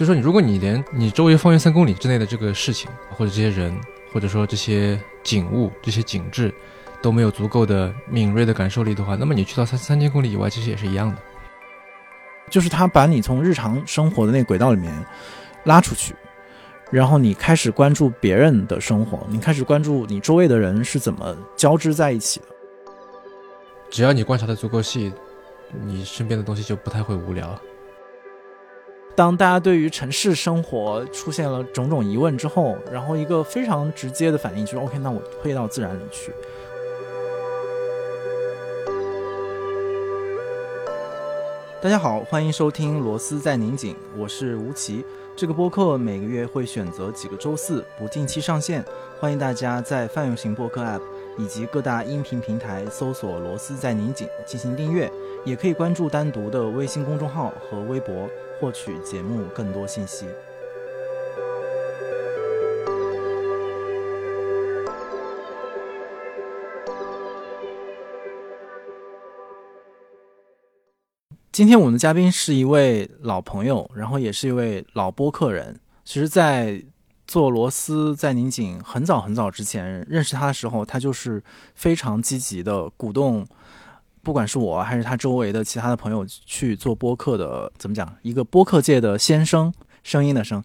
就说，你如果你连你周围方圆三公里之内的这个事情，或者这些人，或者说这些景物、这些景致，都没有足够的敏锐的感受力的话，那么你去到三三千公里以外，其实也是一样的。就是他把你从日常生活的那个轨道里面拉出去，然后你开始关注别人的生活，你开始关注你周围的人是怎么交织在一起的。只要你观察的足够细，你身边的东西就不太会无聊。当大家对于城市生活出现了种种疑问之后，然后一个非常直接的反应就是：OK，那我退到自然里去。大家好，欢迎收听《螺丝在拧紧》，我是吴奇。这个播客每个月会选择几个周四不定期上线，欢迎大家在泛用型播客 App 以及各大音频平台搜索“螺丝在拧紧”进行订阅，也可以关注单独的微信公众号和微博获取节目更多信息。今天我们的嘉宾是一位老朋友，然后也是一位老播客人。其实，在做螺丝在拧紧很早很早之前认识他的时候，他就是非常积极的鼓动，不管是我还是他周围的其他的朋友去做播客的。怎么讲？一个播客界的先生。声音的声，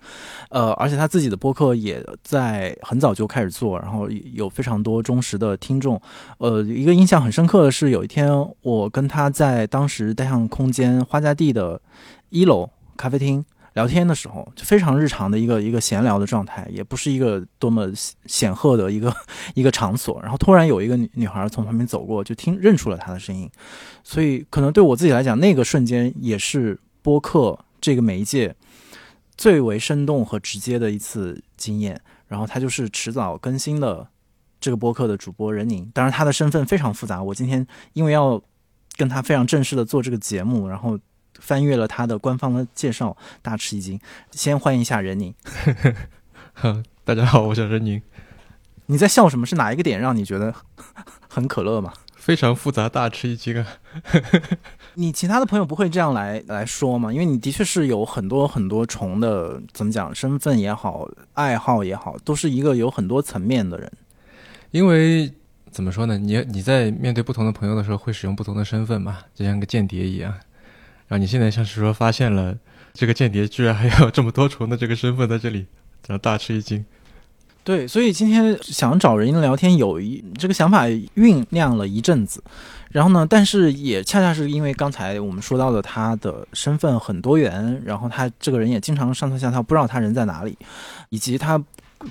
呃，而且他自己的播客也在很早就开始做，然后有非常多忠实的听众。呃，一个印象很深刻的是，有一天我跟他在当时单向空间花家地的一楼咖啡厅聊天的时候，就非常日常的一个一个闲聊的状态，也不是一个多么显赫的一个一个场所。然后突然有一个女女孩从旁边走过，就听认出了他的声音，所以可能对我自己来讲，那个瞬间也是播客这个媒介。最为生动和直接的一次经验，然后他就是迟早更新的这个播客的主播任宁。当然，他的身份非常复杂。我今天因为要跟他非常正式的做这个节目，然后翻阅了他的官方的介绍，大吃一惊。先欢迎一下任宁。大家好，我叫任宁。你在笑什么？是哪一个点让你觉得很可乐吗？非常复杂，大吃一惊啊！你其他的朋友不会这样来来说吗？因为你的确是有很多很多重的，怎么讲，身份也好，爱好也好，都是一个有很多层面的人。因为怎么说呢？你你在面对不同的朋友的时候，会使用不同的身份嘛，就像个间谍一样。然后你现在像是说发现了这个间谍居然还有这么多重的这个身份在这里，然后大吃一惊。对，所以今天想找人聊天，有一这个想法酝酿了一阵子，然后呢，但是也恰恰是因为刚才我们说到的他的身份很多元，然后他这个人也经常上蹿下跳，不知道他人在哪里，以及他。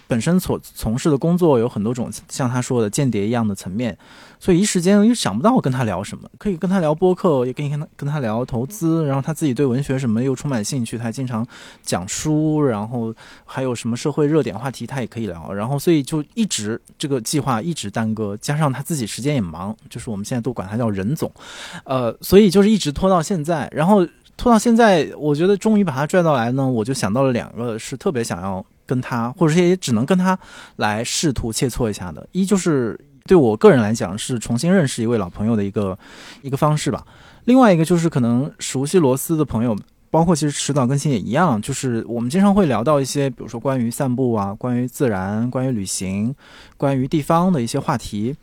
本身所从事的工作有很多种，像他说的间谍一样的层面，所以一时间又想不到跟他聊什么。可以跟他聊播客，也可以跟他跟他聊投资，然后他自己对文学什么又充满兴趣，他经常讲书，然后还有什么社会热点话题他也可以聊。然后所以就一直这个计划一直耽搁，加上他自己时间也忙，就是我们现在都管他叫任总，呃，所以就是一直拖到现在。然后拖到现在，我觉得终于把他拽到来呢，我就想到了两个是特别想要。跟他，或者是也只能跟他来试图切磋一下的。一就是对我个人来讲是重新认识一位老朋友的一个一个方式吧。另外一个就是可能熟悉罗斯的朋友，包括其实迟早更新也一样，就是我们经常会聊到一些，比如说关于散步啊，关于自然，关于旅行，关于地方的一些话题。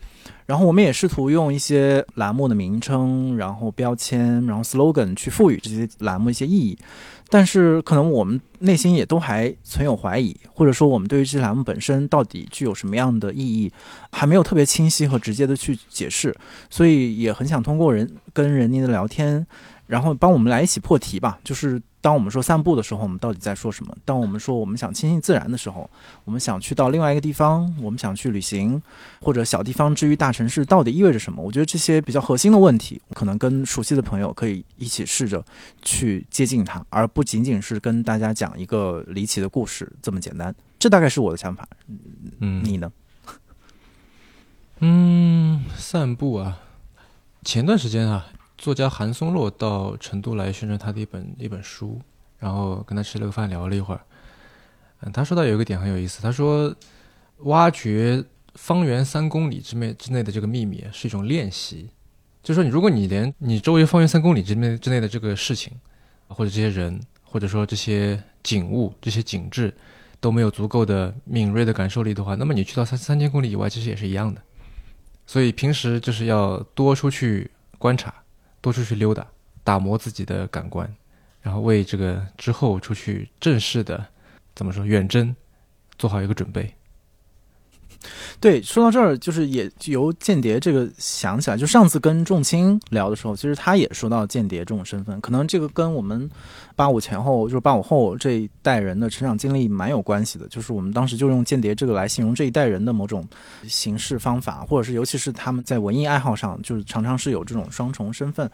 然后我们也试图用一些栏目的名称，然后标签，然后 slogan 去赋予这些栏目一些意义。但是可能我们内心也都还存有怀疑，或者说我们对于这栏目本身到底具有什么样的意义，还没有特别清晰和直接的去解释，所以也很想通过人跟人妮的聊天。然后帮我们来一起破题吧。就是当我们说散步的时候，我们到底在说什么？当我们说我们想亲近自然的时候，我们想去到另外一个地方，我们想去旅行，或者小地方之于大城市，到底意味着什么？我觉得这些比较核心的问题，可能跟熟悉的朋友可以一起试着去接近它，而不仅仅是跟大家讲一个离奇的故事这么简单。这大概是我的想法。嗯，你呢？嗯，散步啊，前段时间啊。作家韩松洛到成都来宣传他的一本一本书，然后跟他吃了个饭，聊了一会儿。嗯，他说到有一个点很有意思，他说挖掘方圆三公里之内之内的这个秘密是一种练习，就是说你如果你连你周围方圆三公里之内之内的这个事情，或者这些人，或者说这些景物、这些景致都没有足够的敏锐的感受力的话，那么你去到三三千公里以外，其实也是一样的。所以平时就是要多出去观察，多出去溜达，打磨自己的感官，然后为这个之后出去正式的怎么说远征做好一个准备。对，说到这儿，就是也由间谍这个想起来，就上次跟仲青聊的时候，其实他也说到间谍这种身份，可能这个跟我们八五前后，就是八五后这一代人的成长经历蛮有关系的。就是我们当时就用间谍这个来形容这一代人的某种行事方法，或者是尤其是他们在文艺爱好上，就是常常是有这种双重身份。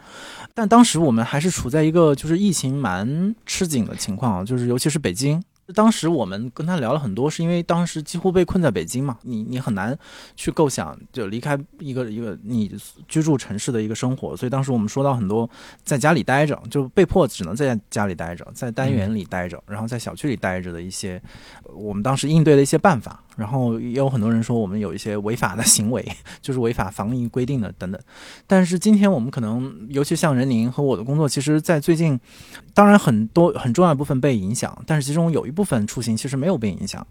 但当时我们还是处在一个就是疫情蛮吃紧的情况，就是尤其是北京。当时我们跟他聊了很多，是因为当时几乎被困在北京嘛，你你很难去构想就离开一个一个你居住城市的一个生活，所以当时我们说到很多在家里待着，就被迫只能在家里待着，在单元里待着，然后在小区里待着的一些我们当时应对的一些办法。然后也有很多人说我们有一些违法的行为，就是违法防疫规定的等等。但是今天我们可能，尤其像任宁和我的工作，其实，在最近，当然很多很重要一部分被影响，但是其中有一部分出行其实没有被影响。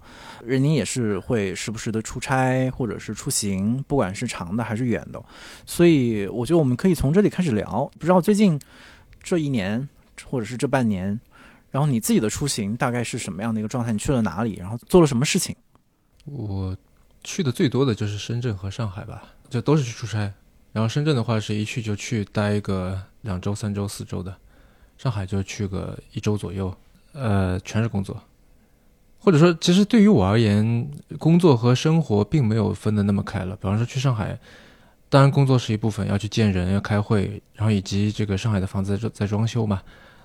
任宁也是会时不时的出差或者是出行，不管是长的还是远的。所以我觉得我们可以从这里开始聊。不知道最近这一年或者是这半年，然后你自己的出行大概是什么样的一个状态？你去了哪里？然后做了什么事情？我去的最多的就是深圳和上海吧，就都是去出差。然后深圳的话是一去就去待个两周、三周、四周的，上海就去个一周左右，呃，全是工作。或者说，其实对于我而言，工作和生活并没有分得那么开了。比方说去上海，当然工作是一部分，要去见人、要开会，然后以及这个上海的房子在在装修嘛，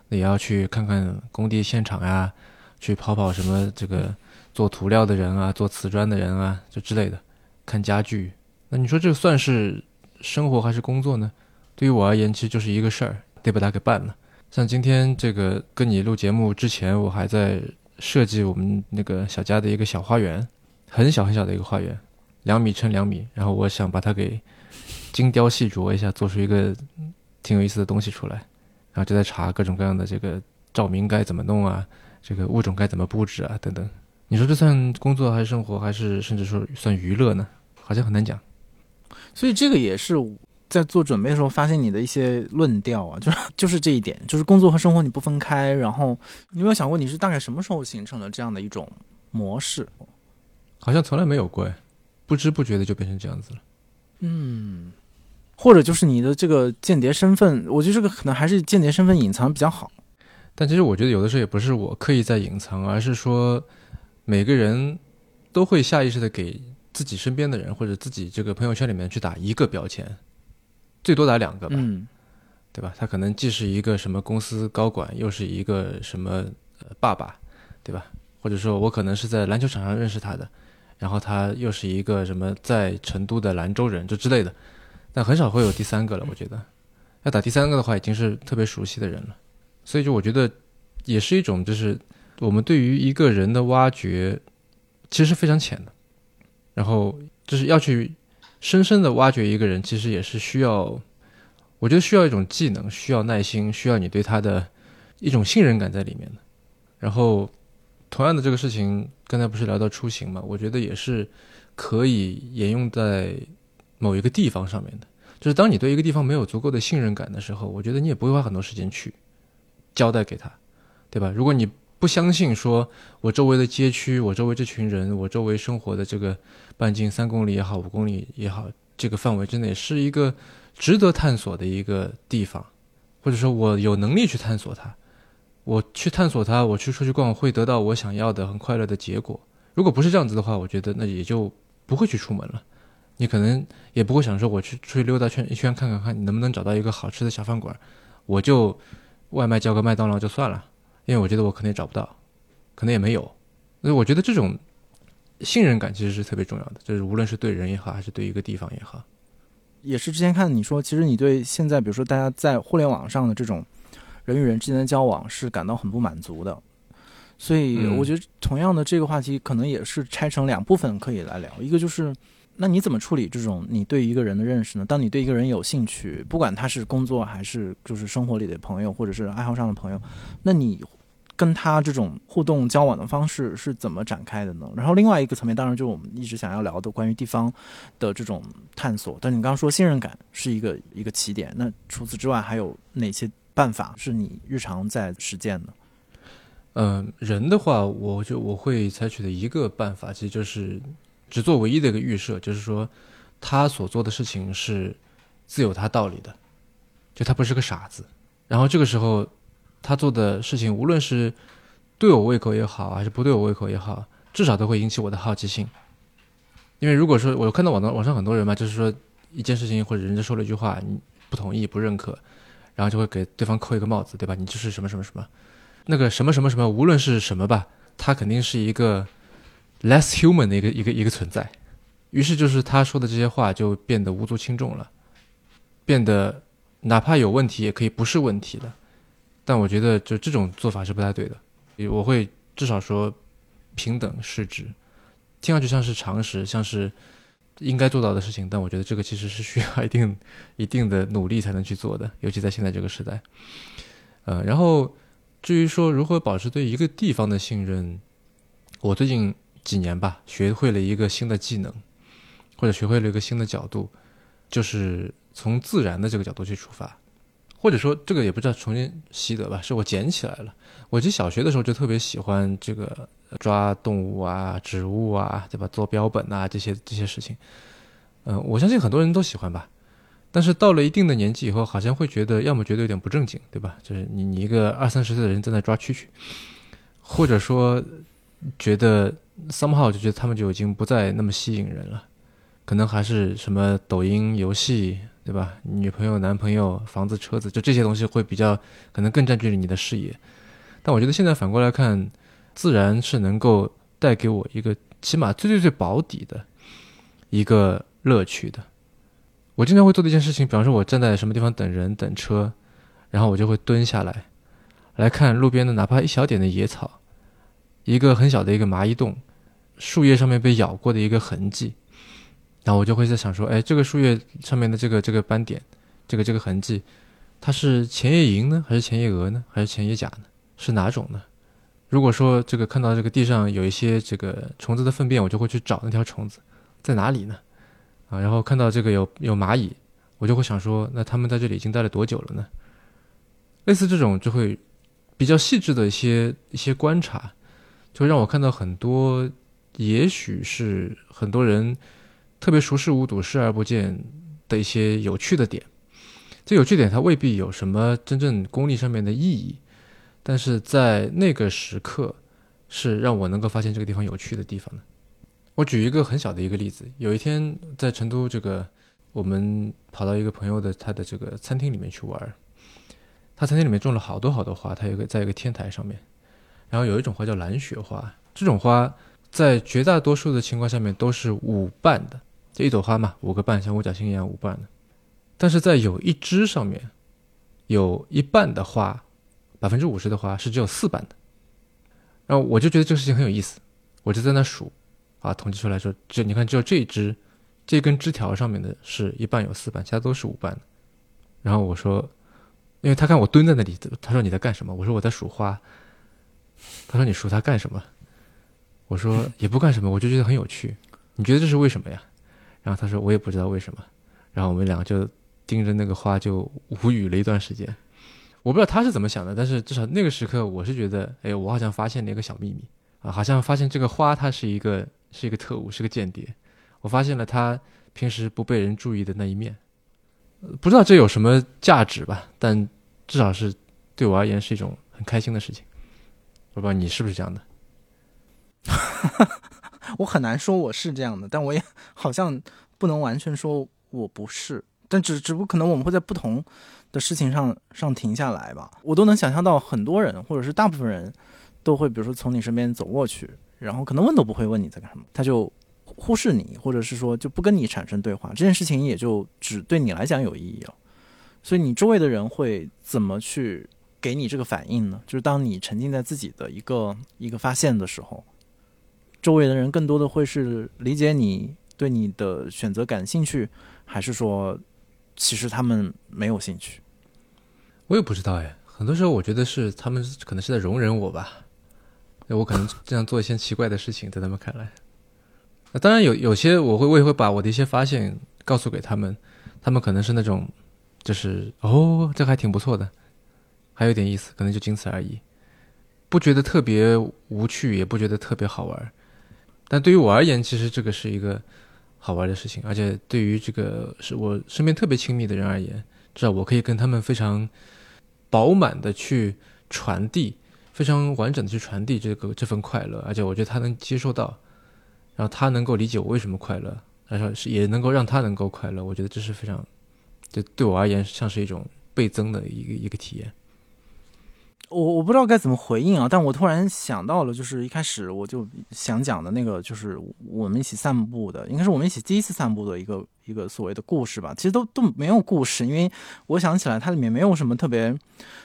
也要去看看工地现场呀，去跑跑什么这个。做涂料的人啊，做瓷砖的人啊，就之类的，看家具。那你说这算是生活还是工作呢？对于我而言，其实就是一个事儿，得把它给办了。像今天这个跟你录节目之前，我还在设计我们那个小家的一个小花园，很小很小的一个花园，两米乘两米。然后我想把它给精雕细琢一下，做出一个挺有意思的东西出来。然后就在查各种各样的这个照明该怎么弄啊，这个物种该怎么布置啊，等等。你说这算工作还是生活，还是甚至说算娱乐呢？好像很难讲。所以这个也是在做准备的时候发现你的一些论调啊，就是就是这一点，就是工作和生活你不分开。然后你有没有想过你是大概什么时候形成了这样的一种模式？好像从来没有过，不知不觉的就变成这样子了。嗯，或者就是你的这个间谍身份，我觉得这个可能还是间谍身份隐藏比较好。但其实我觉得有的时候也不是我刻意在隐藏，而是说。每个人都会下意识的给自己身边的人或者自己这个朋友圈里面去打一个标签，最多打两个吧，对吧？他可能既是一个什么公司高管，又是一个什么爸爸，对吧？或者说我可能是在篮球场上认识他的，然后他又是一个什么在成都的兰州人，就之类的。但很少会有第三个了，我觉得要打第三个的话，已经是特别熟悉的人了。所以就我觉得也是一种就是。我们对于一个人的挖掘，其实非常浅的。然后就是要去深深的挖掘一个人，其实也是需要，我觉得需要一种技能，需要耐心，需要你对他的一种信任感在里面的。然后，同样的这个事情，刚才不是聊到出行嘛？我觉得也是可以沿用在某一个地方上面的。就是当你对一个地方没有足够的信任感的时候，我觉得你也不会花很多时间去交代给他，对吧？如果你不相信说，我周围的街区，我周围这群人，我周围生活的这个半径三公里也好，五公里也好，这个范围之内是一个值得探索的一个地方，或者说我有能力去探索它，我去探索它，我去出去逛，会得到我想要的很快乐的结果。如果不是这样子的话，我觉得那也就不会去出门了。你可能也不会想说，我去出去溜达圈一圈，看看看你能不能找到一个好吃的小饭馆，我就外卖叫个麦当劳就算了。因为我觉得我可能也找不到，可能也没有，所以我觉得这种信任感其实是特别重要的，就是无论是对人也好，还是对一个地方也好。也是之前看你说，其实你对现在比如说大家在互联网上的这种人与人之间的交往是感到很不满足的，所以我觉得同样的这个话题可能也是拆成两部分可以来聊，一个就是。那你怎么处理这种你对一个人的认识呢？当你对一个人有兴趣，不管他是工作还是就是生活里的朋友，或者是爱好上的朋友，那你跟他这种互动交往的方式是怎么展开的呢？然后另外一个层面，当然就是我们一直想要聊的关于地方的这种探索。但你刚刚说信任感是一个一个起点，那除此之外还有哪些办法是你日常在实践的？嗯，人的话，我就我会采取的一个办法，其实就是只做唯一的一个预设，就是说他所做的事情是自有他道理的，就他不是个傻子。然后这个时候他做的事情，无论是对我胃口也好，还是不对我胃口也好，至少都会引起我的好奇心。因为如果说我看到网上网上很多人嘛，就是说一件事情或者人家说了一句话，你不同意不认可，然后就会给对方扣一个帽子，对吧？你就是什么什么什么。那个什么什么什么，无论是什么吧，他肯定是一个 less human 的一个一个一个存在。于是就是他说的这些话就变得无足轻重了，变得哪怕有问题也可以不是问题的。但我觉得就这种做法是不太对的。我会至少说平等是指，听上去像是常识，像是应该做到的事情。但我觉得这个其实是需要一定 一定的努力才能去做的，尤其在现在这个时代。呃，然后。至于说如何保持对一个地方的信任，我最近几年吧，学会了一个新的技能，或者学会了一个新的角度，就是从自然的这个角度去出发，或者说这个也不知道重新习得吧，是我捡起来了。我其实小学的时候就特别喜欢这个抓动物啊、植物啊，对吧？做标本啊这些这些事情，嗯，我相信很多人都喜欢吧。但是到了一定的年纪以后，好像会觉得，要么觉得有点不正经，对吧？就是你你一个二三十岁的人在那抓蛐蛐，或者说觉得 somehow 就觉得他们就已经不再那么吸引人了，可能还是什么抖音游戏，对吧？女朋友、男朋友、房子、车子，就这些东西会比较可能更占据了你的视野。但我觉得现在反过来看，自然是能够带给我一个起码最最最保底的一个乐趣的。我经常会做的一件事情，比方说，我站在什么地方等人等车，然后我就会蹲下来，来看路边的哪怕一小点的野草，一个很小的一个蚂蚁洞，树叶上面被咬过的一个痕迹，然后我就会在想说，哎，这个树叶上面的这个这个斑点，这个这个痕迹，它是前叶蝇呢，还是前叶蛾呢，还是前叶甲呢？是哪种呢？如果说这个看到这个地上有一些这个虫子的粪便，我就会去找那条虫子在哪里呢？啊，然后看到这个有有蚂蚁，我就会想说，那他们在这里已经待了多久了呢？类似这种就会比较细致的一些一些观察，就让我看到很多，也许是很多人特别熟视无睹、视而不见的一些有趣的点。这有趣点它未必有什么真正功利上面的意义，但是在那个时刻，是让我能够发现这个地方有趣的地方的。我举一个很小的一个例子，有一天在成都，这个我们跑到一个朋友的他的这个餐厅里面去玩，他餐厅里面种了好多好多花，他有个在一个天台上面，然后有一种花叫蓝雪花，这种花在绝大多数的情况下面都是五瓣的，这一朵花嘛，五个瓣像五角星一样五瓣的，但是在有一枝上面，有一半的花，百分之五十的花是只有四瓣的，然后我就觉得这个事情很有意思，我就在那数。啊，统计出来说，这你看，只有这一支，这根枝条上面的是一半有四瓣，其他都是五瓣的。然后我说，因为他看我蹲在那里，他说你在干什么？我说我在数花。他说你数它干什么？我说也不干什么，我就觉得很有趣。你觉得这是为什么呀？然后他说我也不知道为什么。然后我们两个就盯着那个花就无语了一段时间。我不知道他是怎么想的，但是至少那个时刻我是觉得，哎，我好像发现了一个小秘密啊，好像发现这个花它是一个。是一个特务，是个间谍。我发现了他平时不被人注意的那一面，不知道这有什么价值吧？但至少是对我而言是一种很开心的事情。我不你是不是这样的。我很难说我是这样的，但我也好像不能完全说我不是。但只只不过可能我们会在不同的事情上上停下来吧。我都能想象到很多人，或者是大部分人都会，比如说从你身边走过去。然后可能问都不会问你在干什么，他就忽视你，或者是说就不跟你产生对话，这件事情也就只对你来讲有意义了。所以你周围的人会怎么去给你这个反应呢？就是当你沉浸在自己的一个一个发现的时候，周围的人更多的会是理解你对你的选择感兴趣，还是说其实他们没有兴趣？我也不知道哎。很多时候我觉得是他们可能是在容忍我吧，我可能这样做一些奇怪的事情，在他们看来。那当然有有些我会我也会把我的一些发现告诉给他们，他们可能是那种就是哦，这还挺不错的，还有点意思，可能就仅此而已，不觉得特别无趣，也不觉得特别好玩。但对于我而言，其实这个是一个好玩的事情，而且对于这个是我身边特别亲密的人而言，至少我可以跟他们非常饱满的去传递，非常完整的去传递这个这份快乐，而且我觉得他能接受到。然后他能够理解我为什么快乐，然后是也能够让他能够快乐，我觉得这是非常，就对我而言像是一种倍增的一个一个体验。我我不知道该怎么回应啊，但我突然想到了，就是一开始我就想讲的那个，就是我们一起散步的，应该是我们一起第一次散步的一个一个所谓的故事吧。其实都都没有故事，因为我想起来它里面没有什么特别，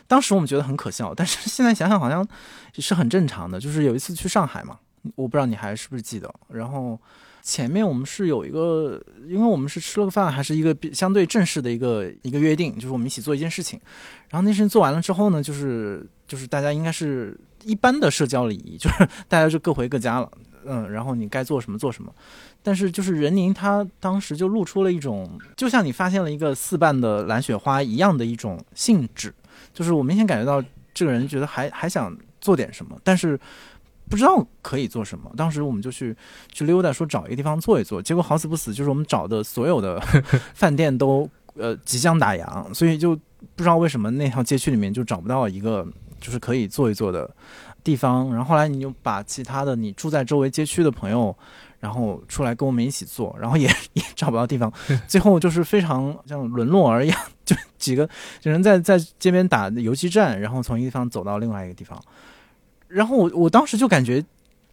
当时我们觉得很可笑，但是现在想想好像是很正常的。就是有一次去上海嘛。我不知道你还是不是记得，然后前面我们是有一个，因为我们是吃了个饭，还是一个相对正式的一个一个约定，就是我们一起做一件事情。然后那事情做完了之后呢，就是就是大家应该是一般的社交礼仪，就是 大家就各回各家了，嗯，然后你该做什么做什么。但是就是任宁他当时就露出了一种，就像你发现了一个四瓣的蓝雪花一样的一种性质，就是我明显感觉到这个人觉得还还想做点什么，但是。不知道可以做什么，当时我们就去去溜达，说找一个地方坐一坐。结果好死不死，就是我们找的所有的 饭店都呃即将打烊，所以就不知道为什么那条街区里面就找不到一个就是可以坐一坐的地方。然后后来你就把其他的你住在周围街区的朋友，然后出来跟我们一起坐，然后也 也找不到地方，最后就是非常像沦落而一样，就几个人在在街边打游击战，然后从一个地方走到另外一个地方。然后我我当时就感觉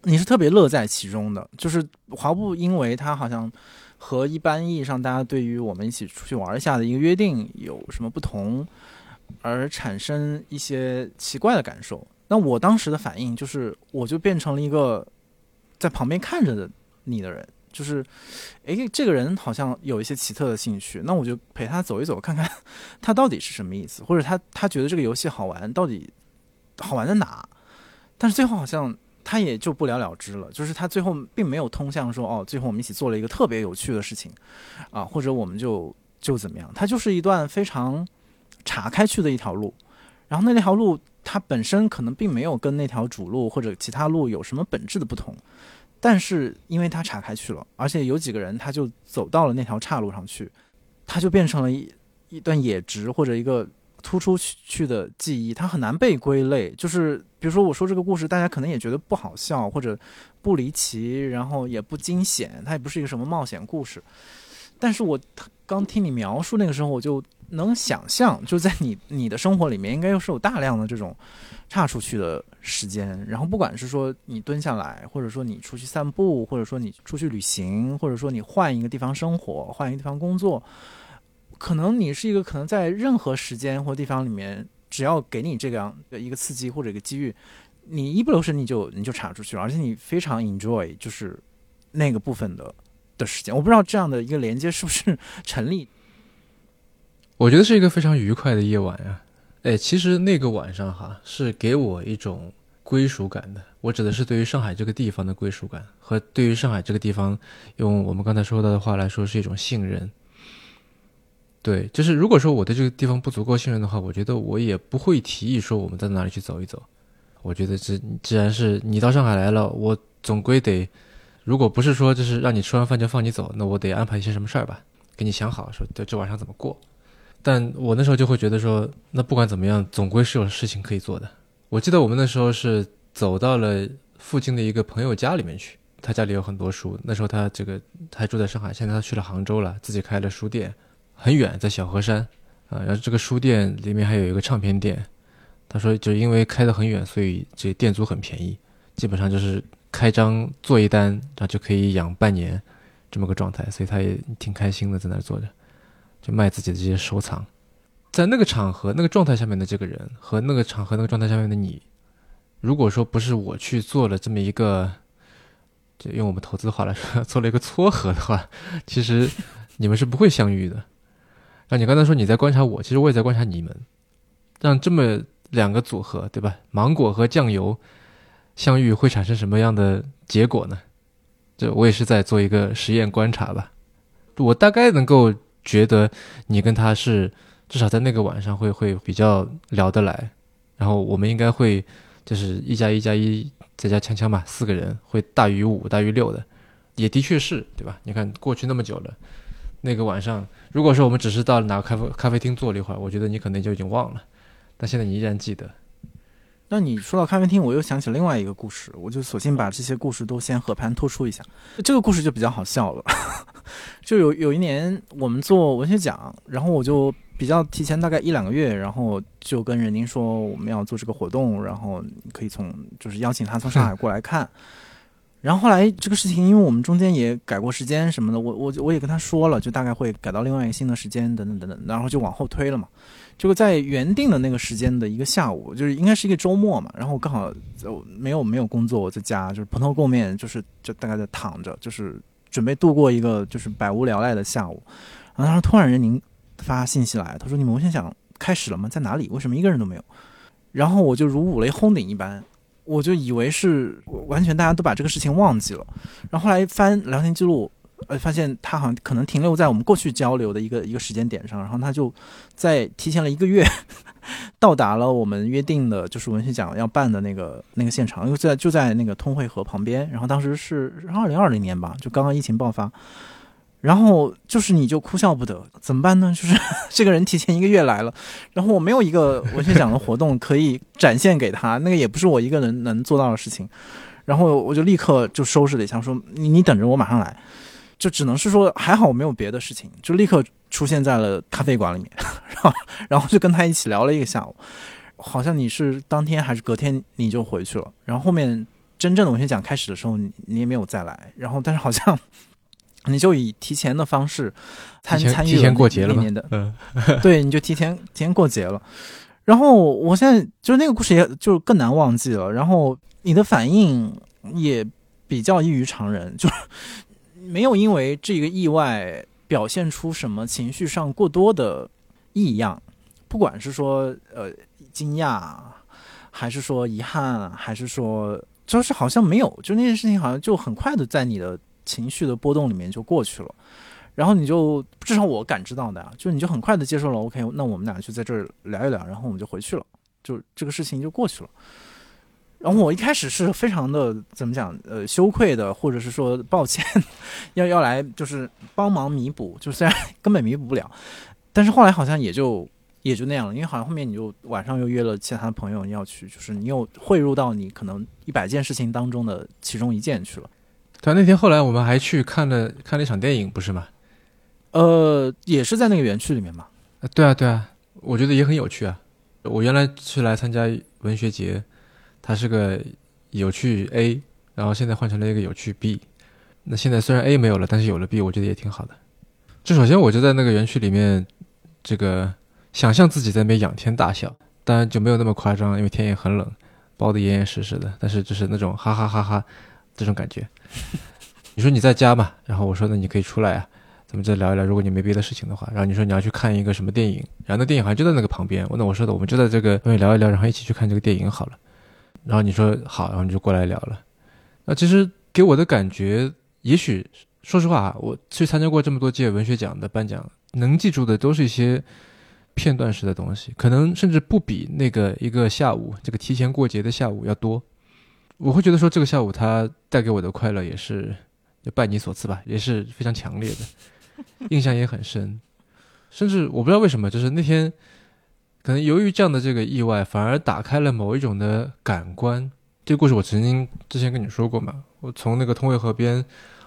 你是特别乐在其中的，就是毫不因为它好像和一般意义上大家对于我们一起出去玩一下的一个约定有什么不同，而产生一些奇怪的感受。那我当时的反应就是，我就变成了一个在旁边看着的你的人，就是，哎，这个人好像有一些奇特的兴趣，那我就陪他走一走，看看 他到底是什么意思，或者他他觉得这个游戏好玩，到底好玩在哪？但是最后好像他也就不了了之了，就是他最后并没有通向说哦，最后我们一起做了一个特别有趣的事情，啊，或者我们就就怎么样，它就是一段非常岔开去的一条路，然后那条路它本身可能并没有跟那条主路或者其他路有什么本质的不同，但是因为它岔开去了，而且有几个人他就走到了那条岔路上去，它就变成了一一段野直或者一个。突出去的记忆，它很难被归类。就是比如说，我说这个故事，大家可能也觉得不好笑，或者不离奇，然后也不惊险，它也不是一个什么冒险故事。但是我刚听你描述那个时候，我就能想象，就在你你的生活里面，应该又是有大量的这种差出去的时间。然后不管是说你蹲下来，或者说你出去散步，或者说你出去旅行，或者说你换一个地方生活，换一个地方工作。可能你是一个可能在任何时间或地方里面，只要给你这样的一个刺激或者一个机遇，你一不留神你就你就插出去了，而且你非常 enjoy 就是那个部分的的时间。我不知道这样的一个连接是不是成立。我觉得是一个非常愉快的夜晚呀。哎，其实那个晚上哈是给我一种归属感的。我指的是对于上海这个地方的归属感，和对于上海这个地方，用我们刚才说到的话来说，是一种信任。对，就是如果说我对这个地方不足够信任的话，我觉得我也不会提议说我们在哪里去走一走。我觉得这既然是你到上海来了，我总归得，如果不是说就是让你吃完饭就放你走，那我得安排一些什么事儿吧，给你想好说这这晚上怎么过。但我那时候就会觉得说，那不管怎么样，总归是有事情可以做的。我记得我们那时候是走到了附近的一个朋友家里面去，他家里有很多书。那时候他这个他还住在上海，现在他去了杭州了，自己开了书店。很远，在小河山，啊，然后这个书店里面还有一个唱片店。他说，就因为开得很远，所以这店租很便宜，基本上就是开张做一单，然后就可以养半年，这么个状态。所以他也挺开心的，在那儿坐着，就卖自己的这些收藏。在那个场合、那个状态下面的这个人，和那个场合、那个状态下面的你，如果说不是我去做了这么一个，就用我们投资的话来说，做了一个撮合的话，其实你们是不会相遇的。那你刚才说你在观察我，其实我也在观察你们。让这么两个组合，对吧？芒果和酱油相遇会产生什么样的结果呢？这我也是在做一个实验观察吧。我大概能够觉得你跟他是至少在那个晚上会会比较聊得来，然后我们应该会就是一加一加一再加锵锵嘛，四个人会大于五大于六的，也的确是对吧？你看过去那么久了，那个晚上，如果说我们只是到哪个咖啡咖啡厅坐了一会儿，我觉得你可能就已经忘了，但现在你依然记得。那你说到咖啡厅，我又想起另外一个故事，我就索性把这些故事都先和盘托出一下。这个故事就比较好笑了，就有有一年我们做文学奖，然后我就比较提前大概一两个月，然后就跟任宁说我们要做这个活动，然后可以从就是邀请他从上海过来看。然后后来这个事情，因为我们中间也改过时间什么的，我我我也跟他说了，就大概会改到另外一个新的时间等等等等，然后就往后推了嘛。就在原定的那个时间的一个下午，就是应该是一个周末嘛，然后我刚好没有没有工作，我在家就是蓬头垢面，就是就大概在躺着，就是准备度过一个就是百无聊赖的下午。然后当时突然人您发信息来，他说：“你们文献想开始了吗？在哪里？为什么一个人都没有？”然后我就如五雷轰顶一般，我就以为是完全大家都把这个事情忘记了。然后后来翻聊天记录。呃，发现他好像可能停留在我们过去交流的一个一个时间点上，然后他就在提前了一个月 到达了我们约定的，就是文学奖要办的那个那个现场，就在就在那个通惠河旁边。然后当时是二零二零年吧，就刚刚疫情爆发，然后就是你就哭笑不得，怎么办呢？就是这个人提前一个月来了，然后我没有一个文学奖的活动可以展现给他，那个也不是我一个人能做到的事情，然后我就立刻就收拾了一下，说你你等着，我马上来。就只能是说还好我没有别的事情，就立刻出现在了咖啡馆里面，然后然后就跟他一起聊了一个下午。好像你是当天还是隔天你就回去了，然后后面真正的文学奖开始的时候你你也没有再来，然后但是好像你就以提前的方式参参与提前过节了的，嗯，对，你就提前提前过节了。然后我现在就是那个故事也就更难忘记了，然后你的反应也比较异于常人，就。没有因为这个意外表现出什么情绪上过多的异样，不管是说呃惊讶，还是说遗憾，还是说就是好像没有，就那件事情好像就很快的在你的情绪的波动里面就过去了，然后你就至少我感知到的啊，就你就很快的接受了，OK，那我们俩就在这儿聊一聊，然后我们就回去了，就这个事情就过去了。然后我一开始是非常的怎么讲，呃，羞愧的，或者是说抱歉，要 要来就是帮忙弥补，就虽然根本弥补不了，但是后来好像也就也就那样了，因为好像后面你就晚上又约了其他的朋友要去，就是你又汇入到你可能一百件事情当中的其中一件去了。对，那天后来我们还去看了看了一场电影，不是吗？呃，也是在那个园区里面嘛。对啊，对啊，我觉得也很有趣啊。我原来是来参加文学节。它是个有趣 A，然后现在换成了一个有趣 B。那现在虽然 A 没有了，但是有了 B，我觉得也挺好的。就首先我就在那个园区里面，这个想象自己在那边仰天大笑，当然就没有那么夸张，因为天也很冷，包得严严实实的。但是就是那种哈哈哈哈这种感觉。你说你在家嘛，然后我说那你可以出来啊，咱们再聊一聊。如果你没别的事情的话，然后你说你要去看一个什么电影，然后那电影好像就在那个旁边。那我说的，我们就在这个外面聊一聊，然后一起去看这个电影好了。然后你说好，然后你就过来聊了。那其实给我的感觉，也许说实话啊，我去参加过这么多届文学奖的颁奖，能记住的都是一些片段式的东西，可能甚至不比那个一个下午这个提前过节的下午要多。我会觉得说这个下午它带给我的快乐也是拜你所赐吧，也是非常强烈的，印象也很深。甚至我不知道为什么，就是那天。可能由于这样的这个意外，反而打开了某一种的感官。这个故事我曾经之前跟你说过嘛。我从那个通惠河边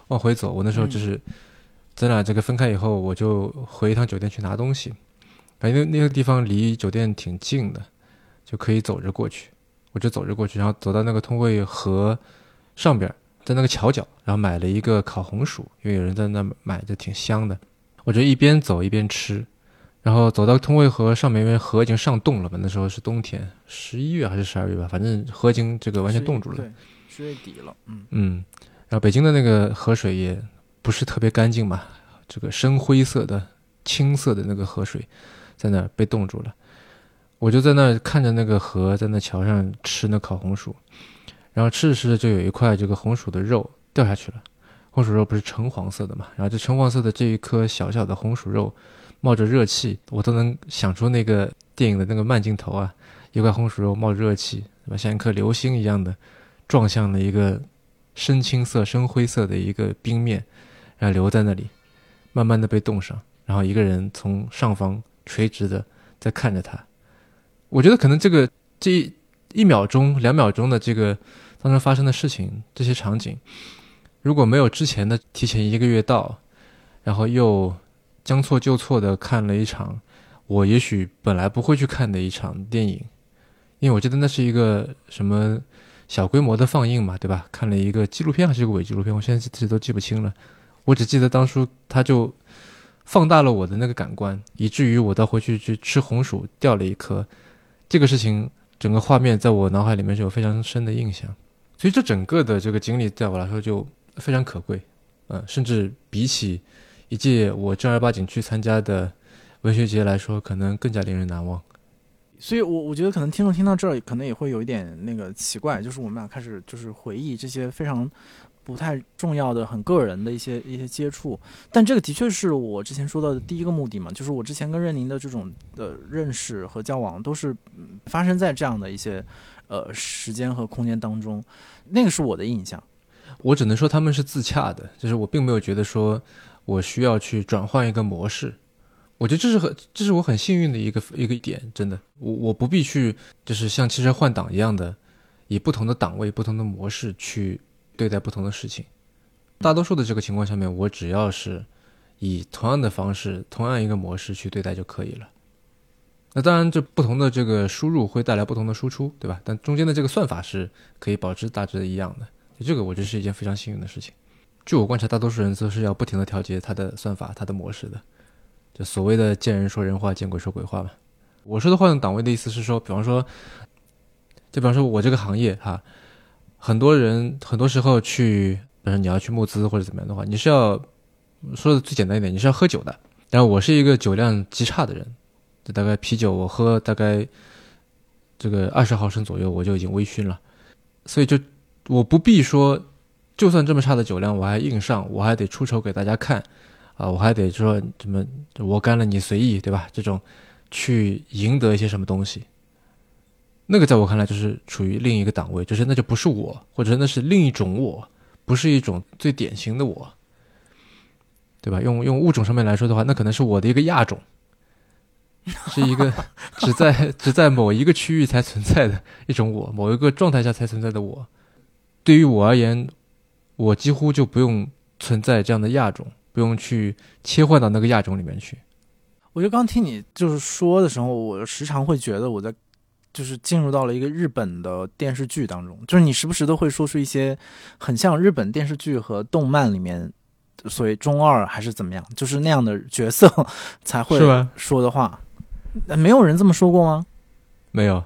往回走，我那时候就是咱俩这个分开以后，我就回一趟酒店去拿东西。反正那个地方离酒店挺近的，就可以走着过去。我就走着过去，然后走到那个通惠河上边，在那个桥角，然后买了一个烤红薯，因为有人在那买，就挺香的。我就一边走一边吃。然后走到通惠河上面，因为河已经上冻了嘛，那时候是冬天，十一月还是十二月吧，反正河已经这个完全冻住了。对，十月底了。嗯嗯。然后北京的那个河水也不是特别干净嘛，这个深灰色的、青色的那个河水，在那儿被冻住了。我就在那儿看着那个河，在那桥上吃那烤红薯，然后吃着吃着就有一块这个红薯的肉掉下去了。红薯肉不是橙黄色的嘛？然后这橙黄色的这一颗小小的红薯肉冒着热气，我都能想出那个电影的那个慢镜头啊，一块红薯肉冒着热气，对吧？像一颗流星一样的撞向了一个深青色、深灰色的一个冰面，然后留在那里，慢慢的被冻上，然后一个人从上方垂直的在看着他。我觉得可能这个这一一秒钟、两秒钟的这个当中发生的事情，这些场景。如果没有之前的提前一个月到，然后又将错就错的看了一场我也许本来不会去看的一场电影，因为我记得那是一个什么小规模的放映嘛，对吧？看了一个纪录片还是一个伪纪录片，我现在自己都记不清了。我只记得当初他就放大了我的那个感官，以至于我到回去去吃红薯掉了一颗，这个事情整个画面在我脑海里面是有非常深的印象。所以这整个的这个经历对我来说就。非常可贵，嗯，甚至比起一届我正儿八经去参加的文学节来说，可能更加令人难忘。所以，我我觉得可能听众听到这儿，可能也会有一点那个奇怪，就是我们俩开始就是回忆这些非常不太重要的、很个人的一些一些接触。但这个的确是我之前说到的第一个目的嘛，就是我之前跟任宁的这种的认识和交往，都是发生在这样的一些呃时间和空间当中，那个是我的印象。我只能说他们是自洽的，就是我并没有觉得说我需要去转换一个模式。我觉得这是很，这是我很幸运的一个一个点，真的，我我不必去就是像汽车换挡一样的，以不同的档位、不同的模式去对待不同的事情。大多数的这个情况下面，我只要是以同样的方式、同样一个模式去对待就可以了。那当然，这不同的这个输入会带来不同的输出，对吧？但中间的这个算法是可以保持大致的一样的。就这个我觉得是一件非常幸运的事情。据我观察，大多数人都是要不停的调节他的算法、他的模式的。就所谓的见人说人话，见鬼说鬼话嘛。我说的换档位的意思是说，比方说，就比方说我这个行业哈，很多人很多时候去，比如说你要去募资或者怎么样的话，你是要说的最简单一点，你是要喝酒的。然后我是一个酒量极差的人，就大概啤酒我喝大概这个二十毫升左右，我就已经微醺了，所以就。我不必说，就算这么差的酒量，我还硬上，我还得出丑给大家看，啊，我还得说什么我干了你随意，对吧？这种去赢得一些什么东西，那个在我看来就是处于另一个档位，就是那就不是我，或者那是另一种我，不是一种最典型的我，对吧？用用物种上面来说的话，那可能是我的一个亚种，是一个 只在只在某一个区域才存在的一种我，某一个状态下才存在的我。对于我而言，我几乎就不用存在这样的亚种，不用去切换到那个亚种里面去。我觉得刚听你就是说的时候，我时常会觉得我在就是进入到了一个日本的电视剧当中，就是你时不时都会说出一些很像日本电视剧和动漫里面所谓中二还是怎么样，就是那样的角色 才会说的话。没有人这么说过吗？没有。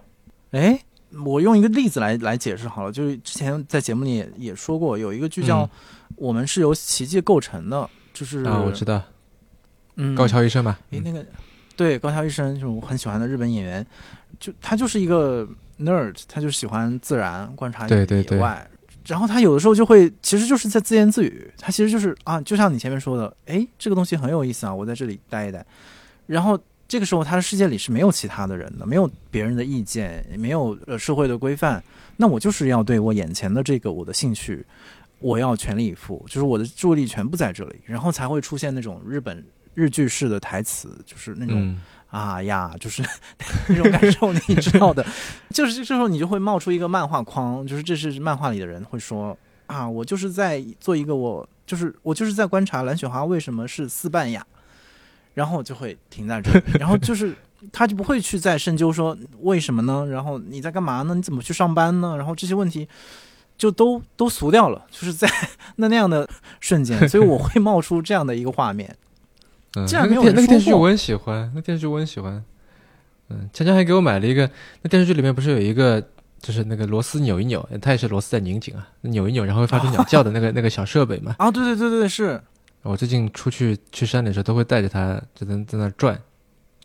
哎。我用一个例子来来解释好了，就是之前在节目里也也说过，有一个剧叫《我们是由奇迹构成的》，就是啊，我知道，嗯，高桥医生吧，诶，那个对高桥医生就是我很喜欢的日本演员，就他就是一个 nerd，他就喜欢自然观察野外，然后他有的时候就会其实就是在自言自语，他其实就是啊，就像你前面说的，哎，这个东西很有意思啊，我在这里待一待，然后。这个时候，他的世界里是没有其他的人的，没有别人的意见，也没有呃社会的规范。那我就是要对我眼前的这个我的兴趣，我要全力以赴，就是我的注意力全部在这里，然后才会出现那种日本日剧式的台词，就是那种啊呀，就是 那种感受，你知道的。就是这时候你就会冒出一个漫画框，就是这是漫画里的人会说啊，我就是在做一个我，就是我就是在观察蓝雪花为什么是四半哑。然后就会停在这里，然后就是他就不会去再深究说为什么呢？然后你在干嘛呢？你怎么去上班呢？然后这些问题就都都俗掉了，就是在 那那样的瞬间，所以我会冒出这样的一个画面。嗯，那个那个电视剧我很喜欢，那电视剧我很喜欢。嗯，强强还给我买了一个，那电视剧里面不是有一个，就是那个螺丝扭一扭，它也是螺丝在拧紧啊，扭一扭然后会发出鸟叫的那个 那个小设备嘛？啊，对对对对是。我最近出去去山里的时候，都会带着它，就在在那转，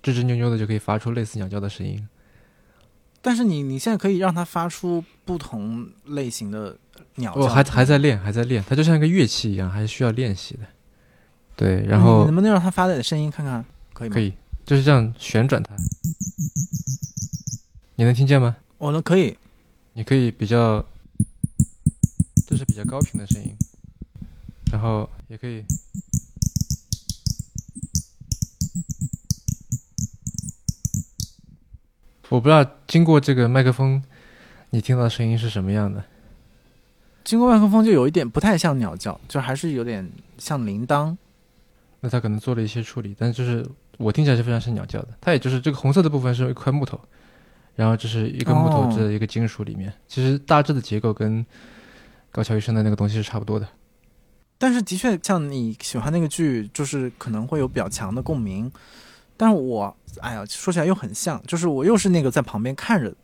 吱吱扭扭的，就可以发出类似鸟叫的声音。但是你你现在可以让它发出不同类型的鸟叫，我还还在练，还在练，它就像一个乐器一样，还是需要练习的。对，然你后能不能让它发点声音看看？可以吗？可，以就是这样旋转它，你能听见吗？我能可以。你可以比较，这是比较高频的声音，然后也可以，我不知道经过这个麦克风，你听到的声音是什么样的？经过麦克风就有一点不太像鸟叫，就还是有点像铃铛。那他可能做了一些处理，但就是我听起来是非常像鸟叫的。它也就是这个红色的部分是一块木头，然后这是一个木头哦制的一个金属里面，其实大致的结构跟高桥医生的那个东西是差不多的。但是的确，像你喜欢那个剧，就是可能会有比较强的共鸣。但是我，哎呀，说起来又很像，就是我又是那个在旁边看着，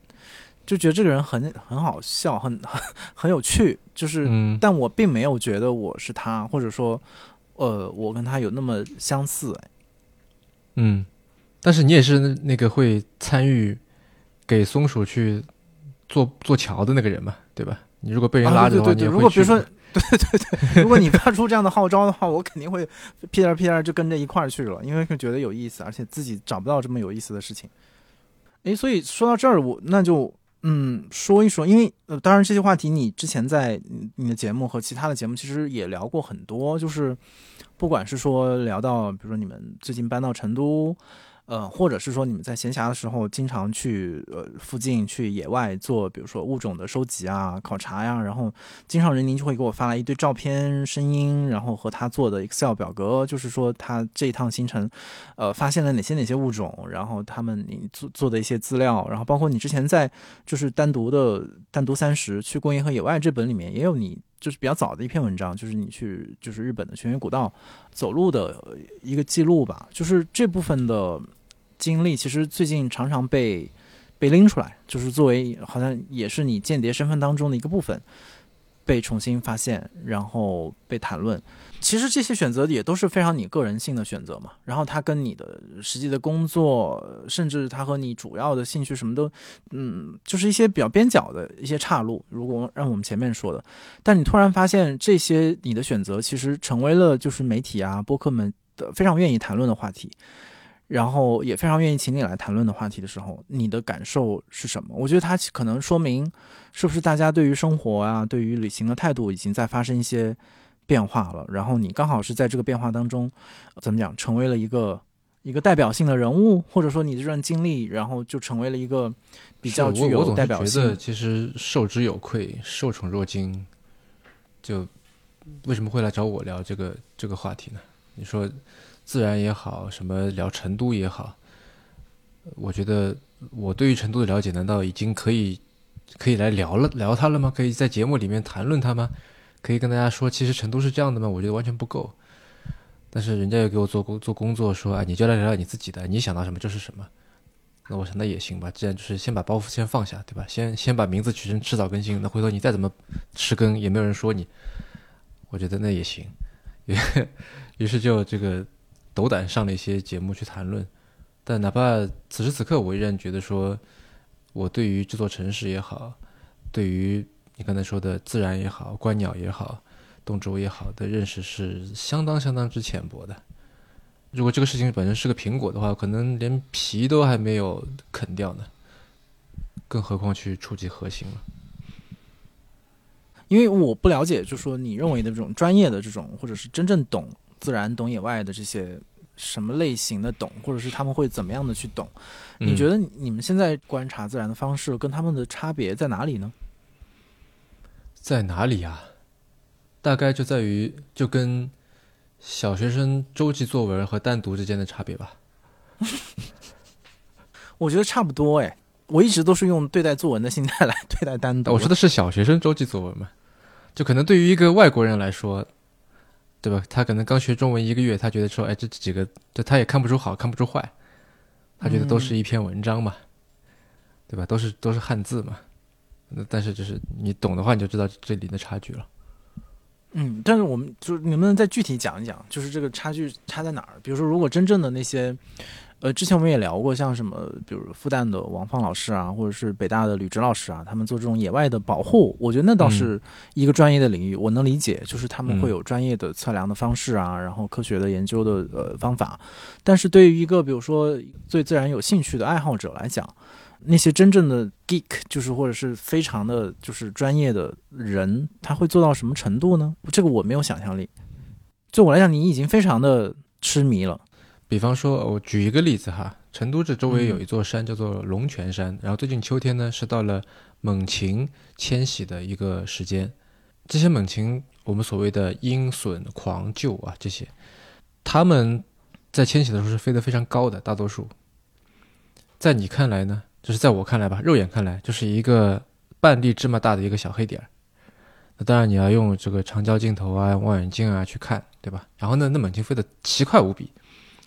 就觉得这个人很很好笑，很很 很有趣，就是，嗯，但我并没有觉得我是他，或者说，呃，我跟他有那么相似。哎，嗯，但是你也是那那个会参与给松鼠去做做桥的那个人嘛，对吧？你如果被人啊拉着的话，对对对，你会如果比如说对对对，如果你发出这样的号召的话，我肯定会屁颠儿屁颠就跟着一块儿去了，因为会觉得有意思，而且自己找不到这么有意思的事情。诶，所以说到这儿，我那就嗯说一说，因为呃，当然这些话题你之前在你的节目和其他的节目其实也聊过很多，就是不管是说聊到，比如说你们最近搬到成都。呃，或者是说你们在闲暇的时候经常去呃附近去野外做，比如说物种的收集啊、考察呀，然后经常人宁就会给我发来一堆照片、声音，然后和他做的 Excel 表格，就是说他这一趟行程，呃，发现了哪些哪些物种，然后他们你做做的一些资料，然后包括你之前在就是单独的单独三十去公园和野外这本里面也有你就是比较早的一篇文章，就是你去就是日本的全员古道走路的一个记录吧，就是这部分的经历，其实最近常常被被拎出来，就是作为好像也是你间谍身份当中的一个部分，被重新发现，然后被谈论。其实这些选择也都是非常你个人性的选择嘛，然后它跟你的实际的工作，甚至它和你主要的兴趣什么都，嗯，就是一些比较边角的一些岔路。如果让我们前面说的，但你突然发现这些你的选择其实成为了就是媒体啊、播客们的非常愿意谈论的话题。然后也非常愿意请你来谈论的话题的时候，你的感受是什么？我觉得它可能说明，是不是大家对于生活啊、对于旅行的态度已经在发生一些变化了。然后你刚好是在这个变化当中，怎么讲，成为了一个一个代表性的人物，或者说你这段经历，然后就成为了一个比较具有代表性是觉得。其实受之有愧，受宠若惊。就为什么会来找我聊这个这个话题呢？你说自然也好，什么聊成都也好，我觉得我对于成都的了解，难道已经可以可以来聊了聊他了吗？可以在节目里面谈论他吗？可以跟大家说，其实成都是这样的吗？我觉得完全不够。但是人家又给我做工做工作，说啊，你就来聊聊你自己的，你想到什么就是什么。那我想那也行吧，既然就是先把包袱先放下，对吧？先先把名字取成迟早更新，那回头你再怎么迟更，也没有人说你。我觉得那也行，于 于是就这个斗胆上了一些节目去谈论。但哪怕此时此刻，我依然觉得说，我对于这座城市也好，对于你刚才说的自然也好，观鸟也好，动植物也好的认识是相当相当之浅薄的。如果这个事情本身是个苹果的话，可能连皮都还没有啃掉呢，更何况去触及核心了。因为我不了解，就说你认为的这种专业的这种，或者是真正懂自然、懂野外的这些什么类型的懂，或者是他们会怎么样的去懂？你觉得得你们现在观察自然的方式跟他们的差别在哪里呢？在哪里啊？大概就在于就跟小学生周记作文和单独之间的差别吧。我觉得差不多哎，我一直都是用对待作文的心态来对待单独。我说的是小学生周记作文嘛，就可能对于一个外国人来说，对吧？他可能刚学中文一个月，他觉得说，哎，这几个，就他也看不出好，看不出坏，他觉得都是一篇文章嘛，对吧？都是都是汉字嘛。那但是就是你懂的话，你就知道这里的差距了。嗯，但是我们就是能不能再具体讲一讲，就是这个差距差在哪儿？比如说，如果真正的那些呃，之前我们也聊过，像什么，比如复旦的王放老师啊，或者是北大的吕植老师啊，他们做这种野外的保护，我觉得那倒是一个专业的领域，我能理解，就是他们会有专业的测量的方式啊，然后科学的研究的呃方法。但是对于一个比如说对自然有兴趣的爱好者来讲，那些真正的 geek，就是或者是非常的就是专业的人，他会做到什么程度呢？这个我没有想象力。对我来讲，你已经非常的痴迷了。比方说，我举一个例子哈，成都这周围有一座山叫做龙泉山，然后最近秋天呢是到了猛禽迁徙的一个时间，这些猛禽我们所谓的鹰隼狂鹫啊这些，它们在迁徙的时候是飞得非常高的，大多数，在你看来呢，就是在我看来吧，肉眼看来就是一个半粒芝麻大的一个小黑点儿，那当然你要用这个长焦镜头啊、望远镜啊去看，对吧？然后呢，那猛禽飞得奇快无比。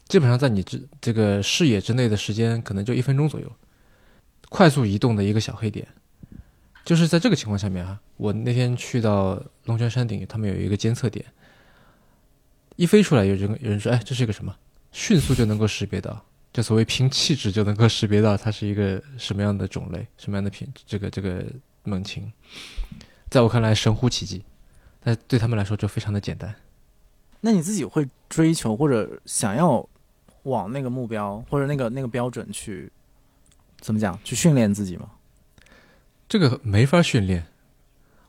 基本上在你这这个视野之内的时间可能就一分钟左右，快速移动的一个小黑点，就是在这个情况下面啊，我那天去到龙泉山顶，他们有一个监测点，一飞出来，有人有人说，哎，这是一个什么？迅速就能够识别到，就所谓凭气质就能够识别到它是一个什么样的种类，什么样的品，这个这个猛禽，在我看来神乎其技，但对他们来说就非常的简单。那你自己会追求或者想要？往那个目标或者那个那个标准去，怎么讲？去训练自己吗？这个没法训练。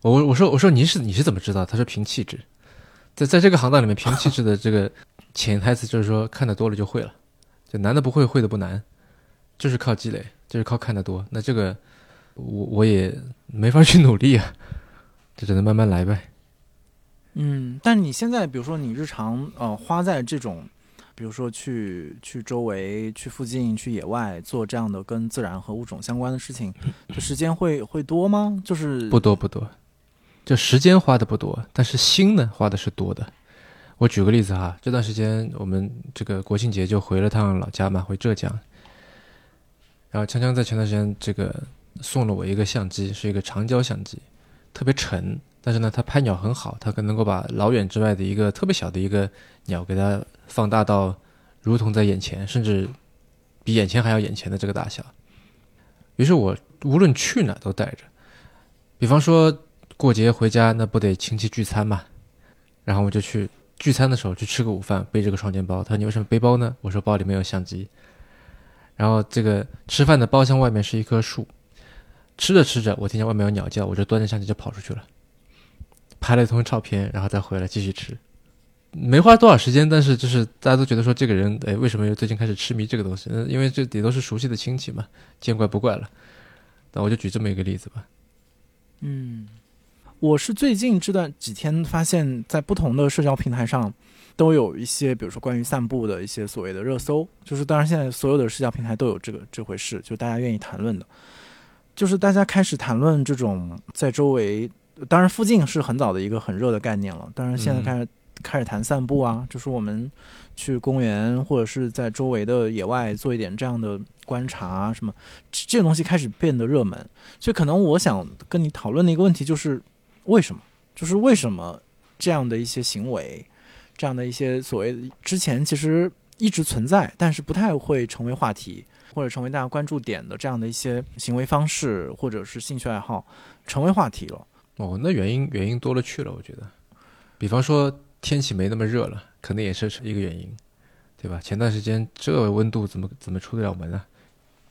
我我说我说你是你是怎么知道？他说凭气质，在在这个行当里面，凭气质的这个 潜台词就是说看的多了就会了，就难的不会，会的不难，就是靠积累，就是靠看的多。那这个我我也没法去努力啊，就只能慢慢来呗。嗯，但你现在比如说你日常呃花在这种。比如说去去周围、去附近、去野外做这样的跟自然和物种相关的事情，这时间会会多吗？就是不多不多，就时间花的不多，但是心呢花的是多的。我举个例子哈，这段时间我们这个国庆节就回了趟老家嘛，回浙江。然后锵锵在前段时间这个送了我一个相机，是一个长焦相机，特别沉，但是呢它拍鸟很好，它可能够把老远之外的一个特别小的一个鸟给它。放大到如同在眼前，甚至比眼前还要眼前的这个大小。于是我无论去哪都带着。比方说过节回家，那不得亲戚聚餐嘛？然后我就去聚餐的时候去吃个午饭，背这个双肩包。他说你为什么背包呢？我说包里面有相机。然后这个吃饭的包厢外面是一棵树，吃着吃着，我听见外面有鸟叫，我就端着相机就跑出去了，拍了一通照片，然后再回来继续吃。没花多少时间，但是就是大家都觉得说这个人，哎，为什么又最近开始痴迷这个东西？因为这也都是熟悉的亲戚嘛，见怪不怪了。那我就举这么一个例子吧。嗯，我是最近这段几天发现，在不同的社交平台上，都有一些，比如说关于散步的一些所谓的热搜。就是当然，现在所有的社交平台都有这个这回事，就大家愿意谈论的，就是大家开始谈论这种在周围，当然附近是很早的一个很热的概念了。当然现在开始。开始谈散步啊，就是我们去公园或者是在周围的野外做一点这样的观察什么，这个东西开始变得热门。所以可能我想跟你讨论的一个问题就是为什么？就是为什么这样的一些行为，这样的一些所谓之前其实一直存在，但是不太会成为话题或者成为大家关注点的这样的一些行为方式或者是兴趣爱好成为话题了？哦，那原因原因多了去了，我觉得，比方说。天气没那么热了，可能也是一个原因，对吧？前段时间这温度怎么怎么出得了门啊？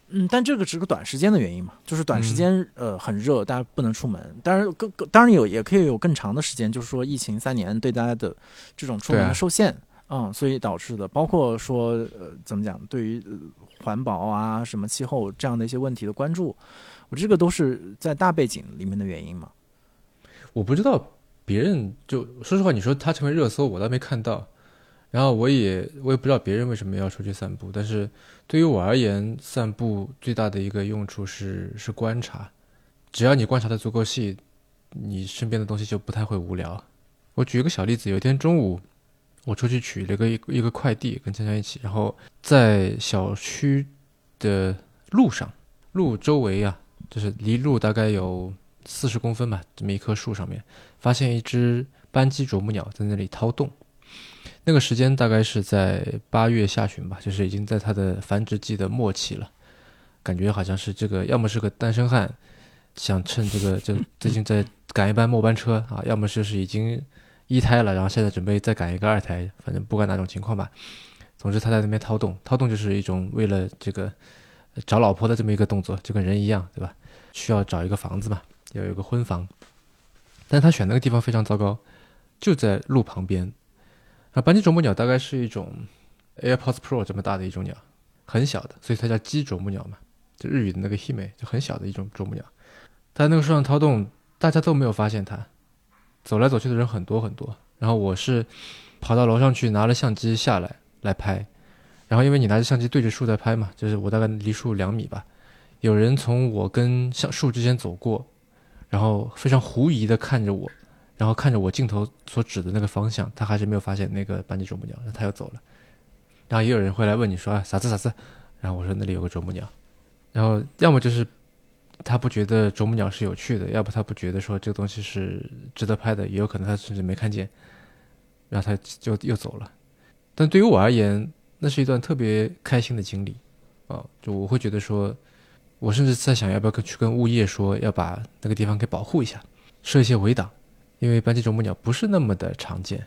嗯，但这个只是个短时间的原因嘛，就是短时间呃很热，大家不能出门。当然更当然有也可以有更长的时间，就是说疫情三年对大家的这种出门的受限，嗯，所以导致的。包括说呃怎么讲，对于环保啊、什么气候这样的一些问题的关注，我这个都是在大背景里面的原因嘛。我不知道。别人就说实话，你说他成为热搜，我倒没看到。然后我也我也不知道别人为什么要出去散步。但是对于我而言，散步最大的一个用处是是观察。只要你观察的足够细，你身边的东西就不太会无聊。我举一个小例子，有一天中午，我出去取了个一一个快递，跟江江一起，然后在小区的路上，路周围啊，就是离路大概有。四十公分吧，这么一棵树上面，发现一只斑鸡啄木鸟在那里掏洞。那个时间大概是在八月下旬吧，就是已经在它的繁殖季的末期了，感觉好像是这个要么是个单身汉，想趁这个就 最近在赶一班末班车啊，要么就是已经一胎了，然后现在准备再赶一个二胎，反正不管哪种情况吧。总之他在那边掏洞，掏洞就是一种为了这个找老婆的这么一个动作，就跟人一样，对吧？需要找一个房子嘛，要有个婚房。但他选那个地方非常糟糕，就在路旁边。啊，斑鸡啄木鸟大概是一种 AirPods Pro 这么大的一种鸟，很小的，所以它叫鸡啄木鸟嘛，就日语的那个 hime，就很小的一种啄木鸟。它那个树上掏洞，大家都没有发现它，走来走去的人很多很多。然后我是跑到楼上去拿了相机下来来拍，然后因为你拿着相机对着树在拍嘛，就是我大概离树两米吧，有人从我跟像树之间走过，然后非常狐疑的看着我。然后看着我镜头所指的那个方向，他还是没有发现那个斑鸡啄木鸟，他又走了。然后也有人会来问你说啊，啥子啥子？然后我说那里有个啄木鸟。然后要么就是他不觉得啄木鸟是有趣的，要不他不觉得说这个东西是值得拍的，也有可能他甚至没看见，然后他就又走了。但对于我而言，那是一段特别开心的经历啊！就我会觉得说，我甚至在想要不要跟去跟物业说，要把那个地方给保护一下，设一些围挡。因为斑鸡啄木鸟不是那么的常见，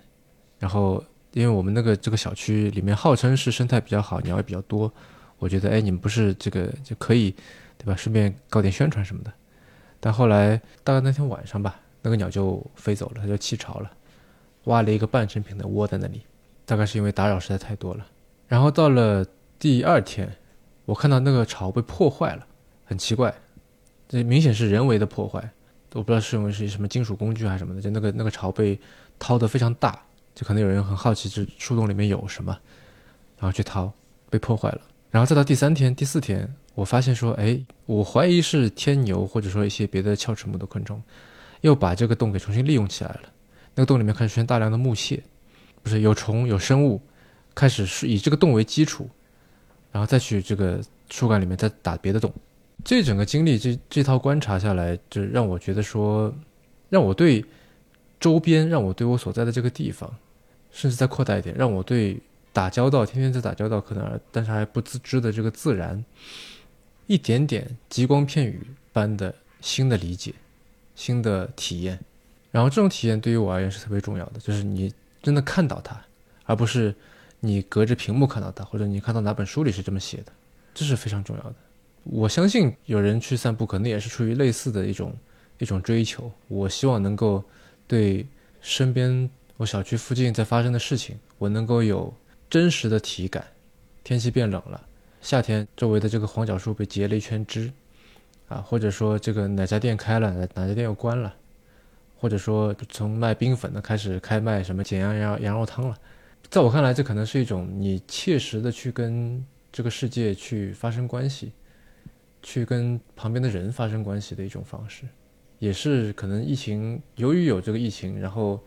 然后因为我们那个这个小区里面号称是生态比较好，鸟也比较多，我觉得哎，你们不是这个就可以，对吧？顺便搞点宣传什么的。但后来大概那天晚上吧，那个鸟就飞走了，它就弃巢了，挖了一个半成品的窝在那里，大概是因为打扰实在太多了。然后到了第二天，我看到那个巢被破坏了，很奇怪，这明显是人为的破坏。我不知道是因为是什么金属工具还是什么的，就那个那个巢被掏得非常大，就可能有人很好奇这树洞里面有什么，然后去掏，被破坏了。然后再到第三天、第四天，我发现说，哎，我怀疑是天牛或者说一些别的鞘翅目的昆虫，又把这个洞给重新利用起来了。那个洞里面开始出现大量的木屑，不是有虫有生物，开始是以这个洞为基础，然后再去这个树干里面再打别的洞。这整个经历，这这套观察下来，就让我觉得说，让我对周边，让我对我所在的这个地方，甚至再扩大一点，让我对打交道，天天在打交道，可能但是还不自知的这个自然，一点点极光片语般的新的理解，新的体验。然后这种体验对于我而言是特别重要的，就是你真的看到它，而不是你隔着屏幕看到它，或者你看到哪本书里是这么写的，这是非常重要的。我相信有人去散步，可能也是出于类似的一种一种追求。我希望能够对身边我小区附近在发生的事情，我能够有真实的体感。天气变冷了，夏天周围的这个黄角树被结了一圈枝，啊，或者说这个哪家店开了，哪哪家店又关了，或者说从卖冰粉的开始开卖什么简阳羊羊肉汤了。在我看来，这可能是一种你切实的去跟这个世界去发生关系。去跟旁边的人发生关系的一种方式，也是可能疫情由于有这个疫情，然后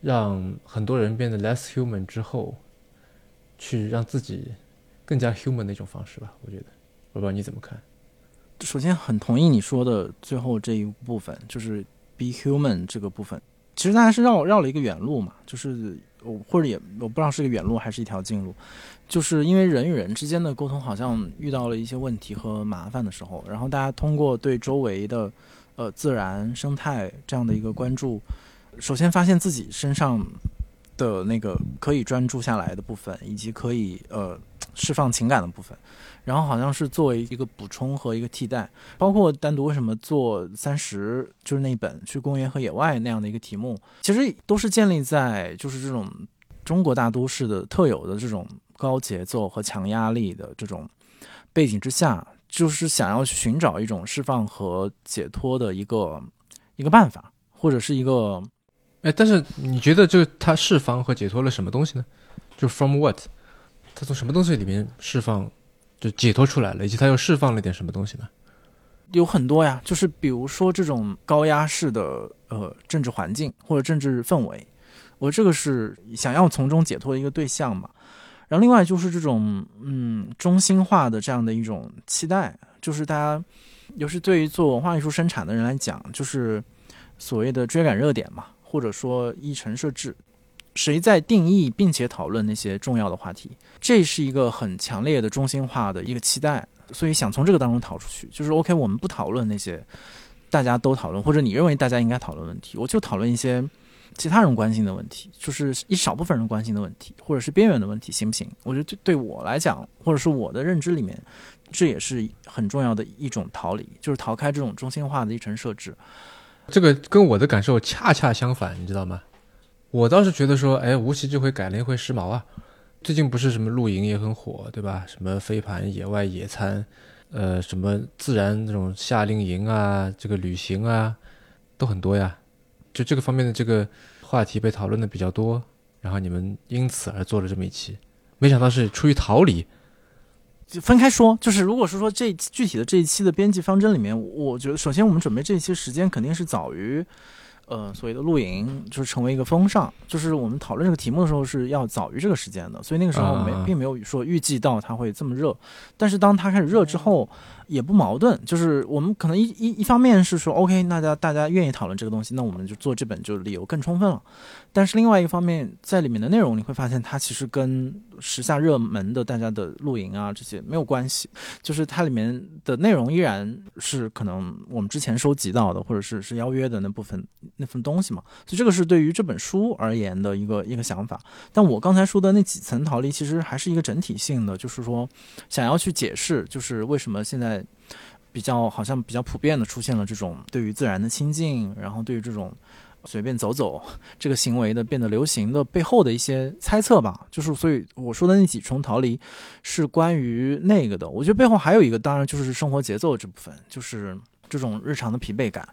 让很多人变得 less human 之后，去让自己更加 human 的一种方式吧。我觉得，我不知道你怎么看。首先，很同意你说的最后这一部分，就是 be human 这个部分。其实大家是绕绕了一个远路嘛，就是我或者也我不知道是个远路还是一条近路。就是因为人与人之间的沟通好像遇到了一些问题和麻烦的时候，然后大家通过对周围的，呃自然生态这样的一个关注，首先发现自己身上的那个可以专注下来的部分，以及可以呃释放情感的部分，然后好像是作为一个补充和一个替代，包括单独为什么做三十就是那本去公园和野外那样的一个题目，其实都是建立在就是这种中国大都市的特有的这种。高节奏和强压力的这种背景之下，就是想要去寻找一种释放和解脱的一个一个办法，或者是一个，哎，但是你觉得，就他释放和解脱了什么东西呢？就 from what？他从什么东西里面释放，就解脱出来了，以及他又释放了点什么东西呢？有很多呀，就是比如说这种高压式的呃政治环境或者政治氛围，我这个是想要从中解脱的一个对象嘛。然后另外就是这种嗯中心化的这样的一种期待，就是大家，尤其对于做文化艺术生产的人来讲，就是所谓的追赶热点嘛，或者说议程设置，谁在定义并且讨论那些重要的话题？这是一个很强烈的中心化的一个期待，所以想从这个当中逃出去，就是 OK，我们不讨论那些大家都讨论或者你认为大家应该讨论问题，我就讨论一些其他人关心的问题，就是一少部分人关心的问题，或者是边缘的问题，行不行？我觉得对对我来讲，或者是我的认知里面，这也是很重要的一种逃离，就是逃开这种中心化的一层设置。这个跟我的感受恰恰相反，你知道吗？我倒是觉得说，哎，无锡这回改了一回时髦啊！最近不是什么露营也很火，对吧？什么飞盘、野外野餐，呃，什么自然那种夏令营啊，这个旅行啊，都很多呀。就这个方面的这个话题被讨论的比较多，然后你们因此而做了这么一期，没想到是出于逃离。就分开说，就是如果是说这具体的这一期的编辑方针里面，我觉得首先我们准备这一期时间肯定是早于。呃，所谓的露营就是成为一个风尚，就是我们讨论这个题目的时候是要早于这个时间的，所以那个时候没并没有说预计到它会这么热，但是当它开始热之后。也不矛盾，就是我们可能一一一方面是说，OK，大家大家愿意讨论这个东西，那我们就做这本就理由更充分了。但是另外一方面，在里面的内容你会发现，它其实跟时下热门的大家的露营啊这些没有关系，就是它里面的内容依然是可能我们之前收集到的，或者是是邀约的那部分那份东西嘛。所以这个是对于这本书而言的一个一个想法。但我刚才说的那几层逃离，其实还是一个整体性的，就是说想要去解释，就是为什么现在。比较好像比较普遍的出现了这种对于自然的亲近，然后对于这种随便走走这个行为的变得流行的背后的一些猜测吧。就是所以我说的那几重逃离是关于那个的。我觉得背后还有一个，当然就是生活节奏这部分，就是这种日常的疲惫感，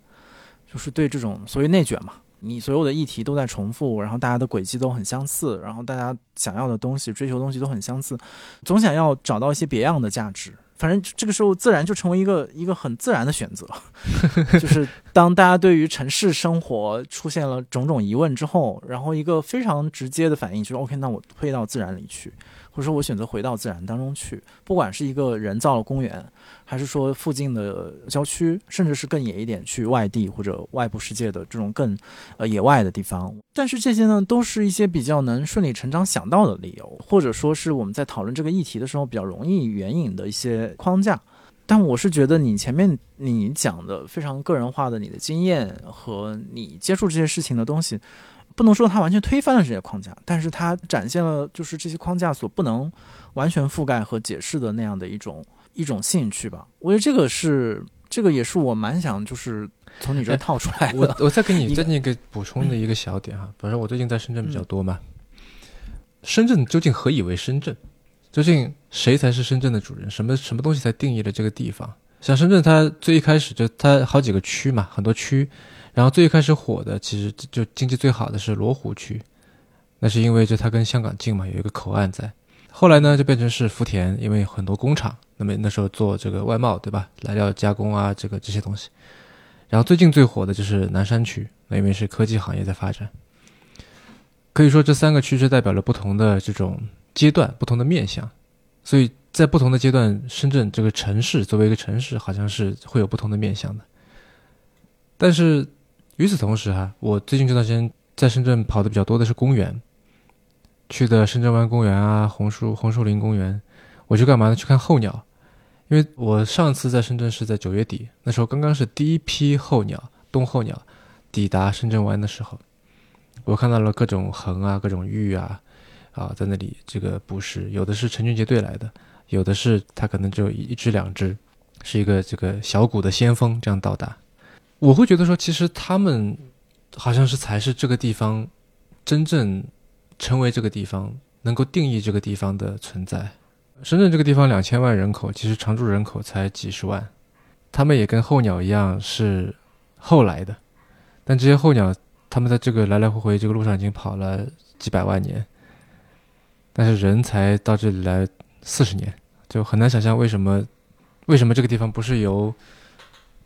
就是对这种所谓内卷嘛，你所有的议题都在重复，然后大家的轨迹都很相似，然后大家想要的东西、追求东西都很相似，总想要找到一些别样的价值。反正这个时候自然就成为一个一个很自然的选择，就是当大家对于城市生活出现了种种疑问之后，然后一个非常直接的反应就是 OK，那我退到自然里去。或者说我选择回到自然当中去，不管是一个人造的公园，还是说附近的郊区，甚至是更野一点去外地或者外部世界的这种更呃野外的地方。但是这些呢，都是一些比较能顺理成章想到的理由，或者说是我们在讨论这个议题的时候比较容易援引的一些框架。但我是觉得你前面你讲的非常个人化的你的经验和你接触这些事情的东西。不能说它完全推翻了这些框架，但是它展现了就是这些框架所不能完全覆盖和解释的那样的一种一种兴趣吧。我觉得这个是这个也是我蛮想就是从你这套出来的。我我再给你再那个补充的一个小点哈，反正我最近在深圳比较多嘛。深圳究竟何以为深圳？究竟谁才是深圳的主人？什么什么东西才定义了这个地方？像深圳，它最一开始就它好几个区嘛，很多区。然后最开始火的，其实就经济最好的是罗湖区，那是因为就它跟香港近嘛，有一个口岸在。后来呢，就变成是福田，因为很多工厂，那么那时候做这个外贸，对吧？来料加工啊，这个这些东西。然后最近最火的就是南山区，那因为是科技行业在发展。可以说这三个区是代表了不同的这种阶段、不同的面相，所以在不同的阶段，深圳这个城市作为一个城市，好像是会有不同的面相的。但是。与此同时，哈，我最近这段时间在深圳跑的比较多的是公园，去的深圳湾公园啊，红树红树林公园。我去干嘛呢？去看候鸟，因为我上次在深圳是在九月底，那时候刚刚是第一批候鸟冬候鸟抵达深圳湾的时候，我看到了各种鸻啊，各种鹬啊，啊，在那里这个捕食，有的是成群结队来的，有的是它可能只有一只两只，是一个这个小股的先锋这样到达。我会觉得说，其实他们好像是才是这个地方真正成为这个地方能够定义这个地方的存在。深圳这个地方两千万人口，其实常住人口才几十万，他们也跟候鸟一样是后来的。但这些候鸟，他们在这个来来回回这个路上已经跑了几百万年，但是人才到这里来四十年，就很难想象为什么为什么这个地方不是由。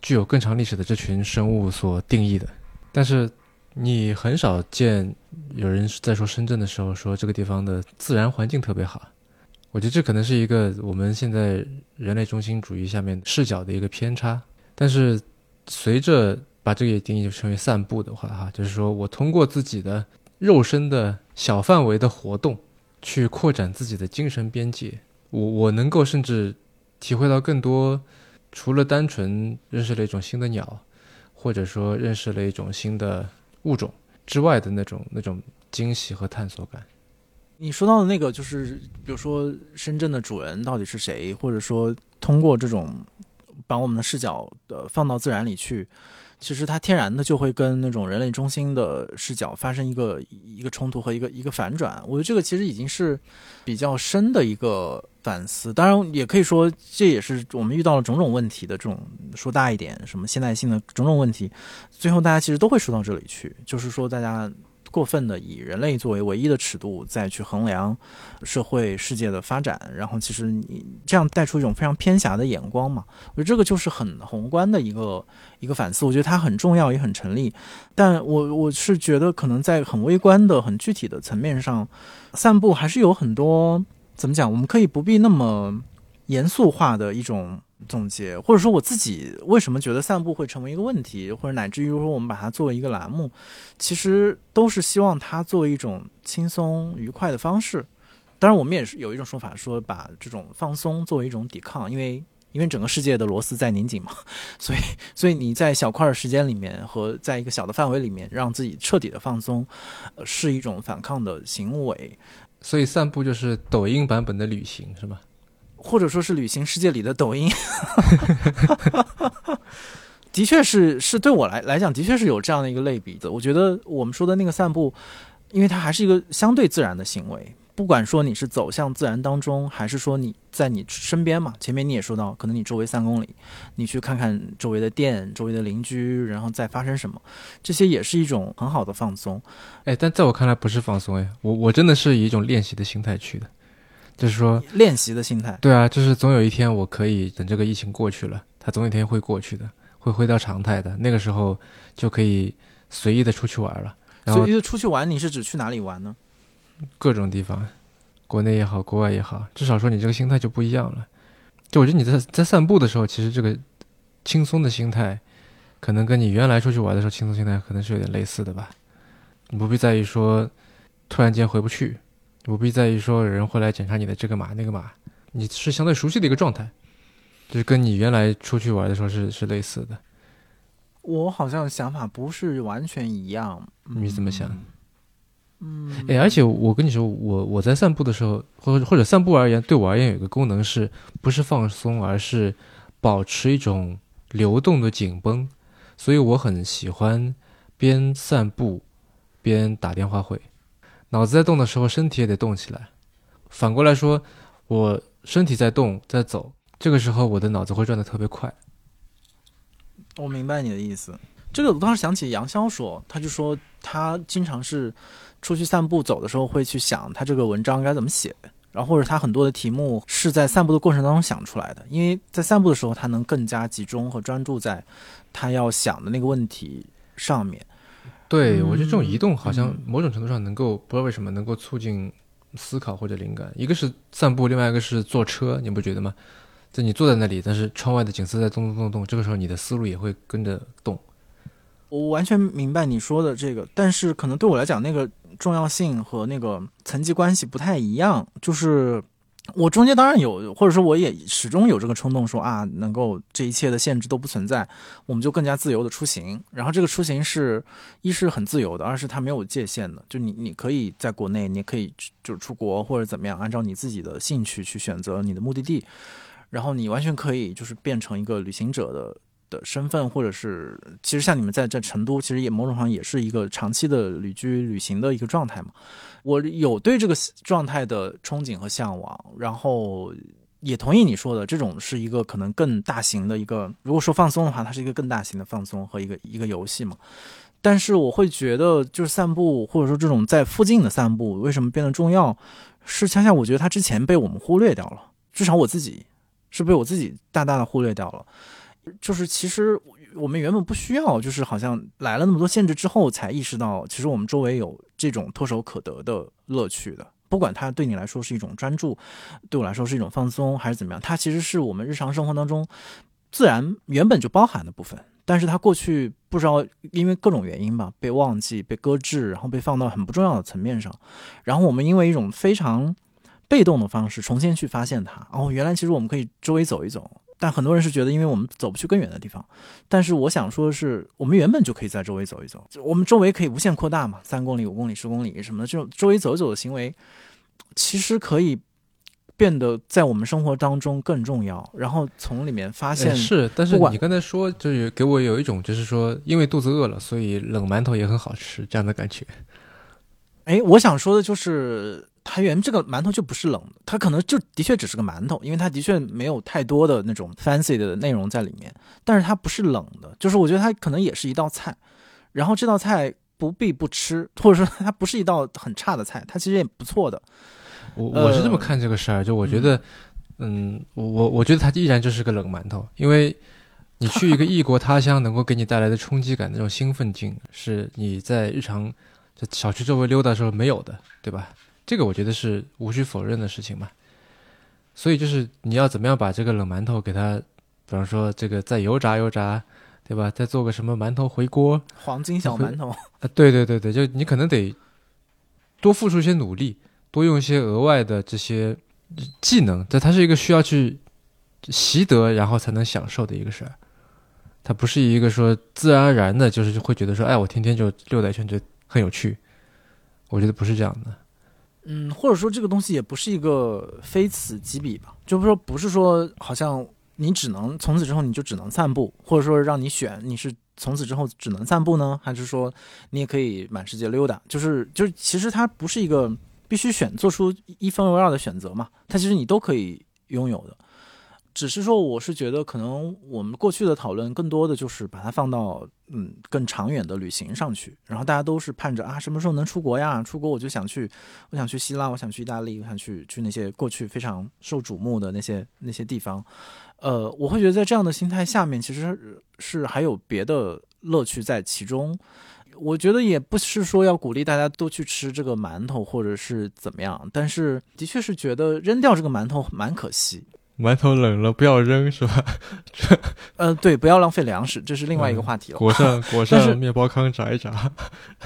具有更长历史的这群生物所定义的，但是你很少见有人在说深圳的时候说这个地方的自然环境特别好。我觉得这可能是一个我们现在人类中心主义下面视角的一个偏差。但是随着把这个定义成为散步的话，哈，就是说我通过自己的肉身的小范围的活动，去扩展自己的精神边界。我我能够甚至体会到更多，除了单纯认识了一种新的鸟，或者说认识了一种新的物种之外的那种那种惊喜和探索感。你说到的那个，就是比如说深圳的主人到底是谁，或者说通过这种把我们的视角呃放到自然里去。其实它天然的就会跟那种人类中心的视角发生一个一个冲突和一个一个反转。我觉得这个其实已经是比较深的一个反思。当然，也可以说这也是我们遇到了种种问题的这种说大一点，什么现代性的种种问题，最后大家其实都会说到这里去，就是说大家。过分的以人类作为唯一的尺度再去衡量社会世界的发展，然后其实你这样带出一种非常偏狭的眼光嘛？我觉得这个就是很宏观的一个一个反思，我觉得它很重要也很成立。但我我是觉得可能在很微观的、很具体的层面上，散步还是有很多怎么讲？我们可以不必那么严肃化的一种。总结，或者说我自己为什么觉得散步会成为一个问题，或者乃至于说我们把它作为一个栏目，其实都是希望它作为一种轻松愉快的方式。当然，我们也是有一种说法，说把这种放松作为一种抵抗，因为因为整个世界的螺丝在拧紧嘛，所以所以你在小块的时间里面和在一个小的范围里面让自己彻底的放松，是一种反抗的行为。所以散步就是抖音版本的旅行，是吧？或者说是旅行世界里的抖音，的确是是对我来来讲，的确是有这样的一个类比的。我觉得我们说的那个散步，因为它还是一个相对自然的行为，不管说你是走向自然当中，还是说你在你身边嘛。前面你也说到，可能你周围三公里，你去看看周围的店、周围的邻居，然后再发生什么，这些也是一种很好的放松。哎，但在我看来不是放松哎，我我真的是以一种练习的心态去的。就是说，练习的心态。对啊，就是总有一天我可以等这个疫情过去了，它总有一天会过去的，会回到常态的。那个时候就可以随意的出去玩了。随意的出去玩，你是指去哪里玩呢？各种地方，国内也好，国外也好，至少说你这个心态就不一样了。就我觉得你在在散步的时候，其实这个轻松的心态，可能跟你原来出去玩的时候轻松心态可能是有点类似的吧。你不必在意说突然间回不去。不必在意说有人会来检查你的这个码那个码，你是相对熟悉的一个状态，就是跟你原来出去玩的时候是是类似的。我好像想法不是完全一样，你怎么想？嗯，哎，而且我跟你说，我我在散步的时候，或或者散步而言，对我而言有一个功能是不是放松，而是保持一种流动的紧绷，所以我很喜欢边散步边打电话会。脑子在动的时候，身体也得动起来。反过来说，我身体在动在走，这个时候我的脑子会转得特别快。我明白你的意思。这个我当时想起杨潇说，他就说他经常是出去散步走的时候会去想他这个文章该怎么写，然后或者他很多的题目是在散步的过程当中想出来的，因为在散步的时候他能更加集中和专注在他要想的那个问题上面。对，我觉得这种移动好像某种程度上能够，不知道为什么能够促进思考或者灵感。一个是散步，另外一个是坐车，你不觉得吗？就你坐在那里，但是窗外的景色在动动动动，这个时候你的思路也会跟着动。我完全明白你说的这个，但是可能对我来讲，那个重要性和那个层级关系不太一样，就是。我中间当然有，或者说我也始终有这个冲动，说啊，能够这一切的限制都不存在，我们就更加自由的出行。然后这个出行是一是很自由的，二是它没有界限的，就你你可以在国内，你可以就是出国或者怎么样，按照你自己的兴趣去选择你的目的地，然后你完全可以就是变成一个旅行者的。的身份，或者是其实像你们在在成都，其实也某种上也是一个长期的旅居旅行的一个状态嘛。我有对这个状态的憧憬和向往，然后也同意你说的，这种是一个可能更大型的一个，如果说放松的话，它是一个更大型的放松和一个一个游戏嘛。但是我会觉得，就是散步或者说这种在附近的散步，为什么变得重要？是恰恰我觉得它之前被我们忽略掉了，至少我自己是被我自己大大的忽略掉了。就是其实我们原本不需要，就是好像来了那么多限制之后，才意识到其实我们周围有这种唾手可得的乐趣的。不管它对你来说是一种专注，对我来说是一种放松，还是怎么样，它其实是我们日常生活当中自然原本就包含的部分。但是它过去不知道因为各种原因吧，被忘记、被搁置，然后被放到很不重要的层面上。然后我们因为一种非常被动的方式重新去发现它。哦，原来其实我们可以周围走一走。但很多人是觉得，因为我们走不去更远的地方。但是我想说的是，我们原本就可以在周围走一走，我们周围可以无限扩大嘛，三公里、五公里、十公里什么的，这种周围走一走的行为，其实可以。变得在我们生活当中更重要，然后从里面发现是，但是你刚才说就是给我有一种就是说，因为肚子饿了，所以冷馒头也很好吃这样的感觉。哎，我想说的就是，它原这个馒头就不是冷的，它可能就的确只是个馒头，因为它的确没有太多的那种 fancy 的内容在里面，但是它不是冷的，就是我觉得它可能也是一道菜，然后这道菜不必不吃，或者说它不是一道很差的菜，它其实也不错的。我我是这么看这个事儿，就我觉得，嗯，我我我觉得它依然就是个冷馒头，因为你去一个异国他乡，能够给你带来的冲击感，那种兴奋劲，是你在日常在小区周围溜达的时候没有的，对吧？这个我觉得是无需否认的事情嘛。所以就是你要怎么样把这个冷馒头给它，比方说这个再油炸油炸，对吧？再做个什么馒头回锅，黄金小馒头啊，对对对对，就你可能得多付出一些努力。多用一些额外的这些技能，但它是一个需要去习得，然后才能享受的一个事儿。它不是一个说自然而然的，就是会觉得说，哎，我天天就溜达一圈就很有趣。我觉得不是这样的。嗯，或者说这个东西也不是一个非此即彼吧，就是说不是说好像你只能从此之后你就只能散步，或者说让你选你是从此之后只能散步呢，还是说你也可以满世界溜达？就是就是其实它不是一个。必须选做出一分为二的选择嘛？它其实你都可以拥有的，只是说我是觉得可能我们过去的讨论更多的就是把它放到嗯更长远的旅行上去，然后大家都是盼着啊什么时候能出国呀？出国我就想去，我想去希腊，我想去意大利，我想去去那些过去非常受瞩目的那些那些地方。呃，我会觉得在这样的心态下面，其实是还有别的乐趣在其中。我觉得也不是说要鼓励大家都去吃这个馒头，或者是怎么样，但是的确是觉得扔掉这个馒头蛮可惜。馒头冷了不要扔，是吧？呃，对，不要浪费粮食，这是另外一个话题了。裹上 裹上面包糠炸一炸。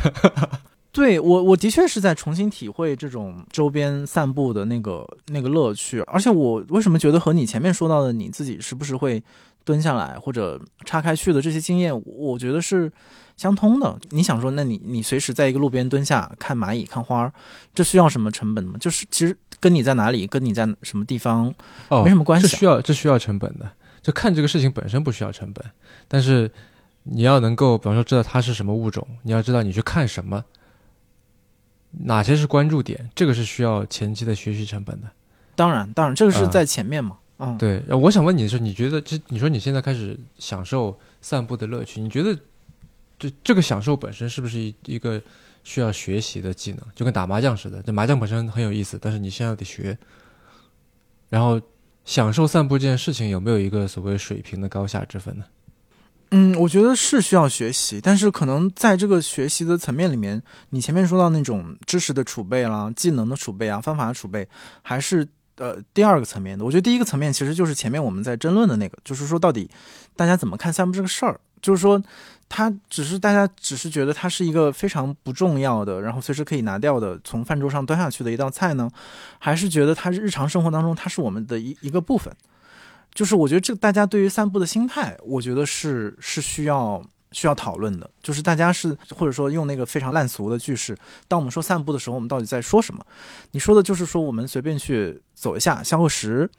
对我，我的确是在重新体会这种周边散步的那个那个乐趣，而且我为什么觉得和你前面说到的你自己时不时会蹲下来或者岔开去的这些经验，我觉得是。相通的，你想说，那你你随时在一个路边蹲下看蚂蚁看花儿，这需要什么成本吗？就是其实跟你在哪里，跟你在什么地方，哦，没什么关系。这需要这需要成本的，就看这个事情本身不需要成本，但是你要能够，比方说知道它是什么物种，你要知道你去看什么，哪些是关注点，这个是需要前期的学习成本的。当然，当然这个是在前面嘛。嗯，对。我想问你的是，你觉得这你说你现在开始享受散步的乐趣，你觉得？这这个享受本身是不是一一个需要学习的技能？就跟打麻将似的，这麻将本身很有意思，但是你现在得学。然后，享受散步这件事情有没有一个所谓水平的高下之分呢？嗯，我觉得是需要学习，但是可能在这个学习的层面里面，你前面说到那种知识的储备啦、技能的储备啊、方法的储备，还是呃第二个层面的。我觉得第一个层面其实就是前面我们在争论的那个，就是说到底大家怎么看散步这个事儿，就是说。它只是大家只是觉得它是一个非常不重要的，然后随时可以拿掉的，从饭桌上端下去的一道菜呢，还是觉得它日常生活当中它是我们的一一个部分？就是我觉得这大家对于散步的心态，我觉得是是需要。需要讨论的，就是大家是或者说用那个非常烂俗的句式，当我们说散步的时候，我们到底在说什么？你说的就是说我们随便去走一下消个食，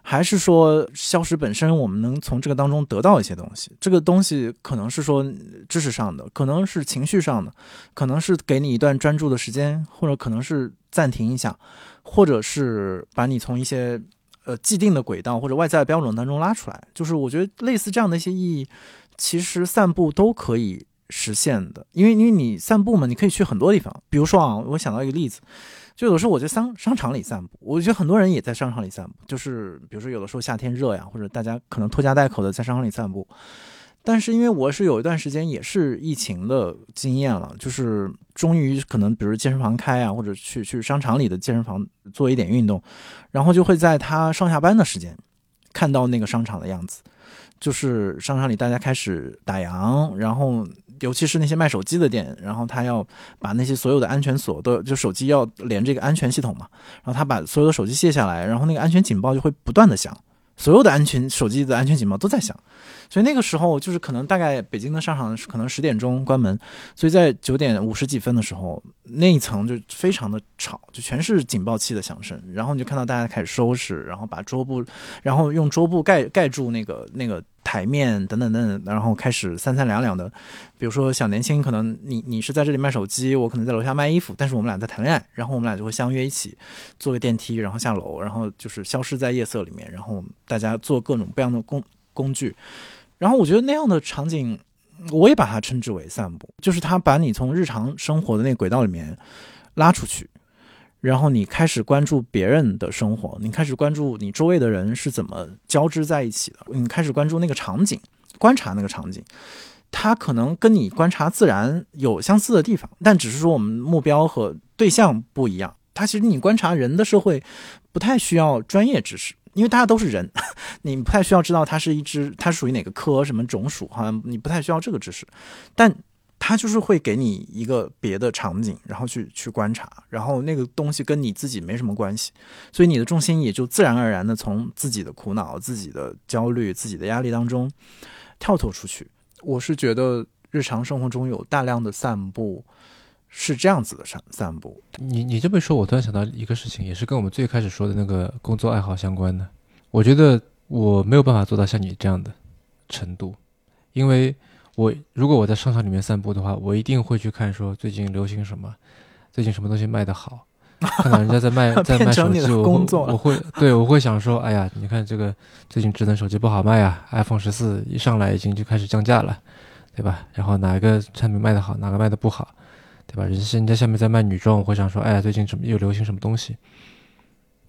还是说消食本身我们能从这个当中得到一些东西？这个东西可能是说知识上的，可能是情绪上的，可能是给你一段专注的时间，或者可能是暂停一下，或者是把你从一些呃既定的轨道或者外在标准当中拉出来。就是我觉得类似这样的一些意义。其实散步都可以实现的，因为因为你散步嘛，你可以去很多地方。比如说啊，我想到一个例子，就有的时候我在商商场里散步，我觉得很多人也在商场里散步。就是比如说有的时候夏天热呀，或者大家可能拖家带口的在商场里散步。但是因为我是有一段时间也是疫情的经验了，就是终于可能比如健身房开啊，或者去去商场里的健身房做一点运动，然后就会在他上下班的时间看到那个商场的样子。就是商场里大家开始打烊，然后尤其是那些卖手机的店，然后他要把那些所有的安全锁都就手机要连这个安全系统嘛，然后他把所有的手机卸下来，然后那个安全警报就会不断的响，所有的安全手机的安全警报都在响。所以那个时候就是可能大概北京的商场可能十点钟关门，所以在九点五十几分的时候，那一层就非常的吵，就全是警报器的响声。然后你就看到大家开始收拾，然后把桌布，然后用桌布盖盖住那个那个台面等等等等，然后开始三三两两的。比如说小年轻，可能你你是在这里卖手机，我可能在楼下卖衣服，但是我们俩在谈恋爱，然后我们俩就会相约一起坐个电梯，然后下楼，然后就是消失在夜色里面，然后大家做各种各样的工工具。然后我觉得那样的场景，我也把它称之为散步，就是他把你从日常生活的那轨道里面拉出去，然后你开始关注别人的生活，你开始关注你周围的人是怎么交织在一起的，你开始关注那个场景，观察那个场景，它可能跟你观察自然有相似的地方，但只是说我们目标和对象不一样。它其实你观察人的社会，不太需要专业知识。因为大家都是人，你不太需要知道它是一只，它属于哪个科、什么种属，好像你不太需要这个知识，但它就是会给你一个别的场景，然后去去观察，然后那个东西跟你自己没什么关系，所以你的重心也就自然而然的从自己的苦恼、自己的焦虑、自己的压力当中跳脱出去。我是觉得日常生活中有大量的散步。是这样子的散散步，你你这么说，我突然想到一个事情，也是跟我们最开始说的那个工作爱好相关的。我觉得我没有办法做到像你这样的程度，因为我如果我在商场里面散步的话，我一定会去看说最近流行什么，最近什么东西卖得好，看到人家在卖 在卖手机，我我会对我会想说，哎呀，你看这个最近智能手机不好卖呀，iPhone 十四一上来已经就开始降价了，对吧？然后哪个产品卖得好，哪个卖得不好。对吧？人人家下面在卖女装，我会想说，哎呀，最近什么又流行什么东西，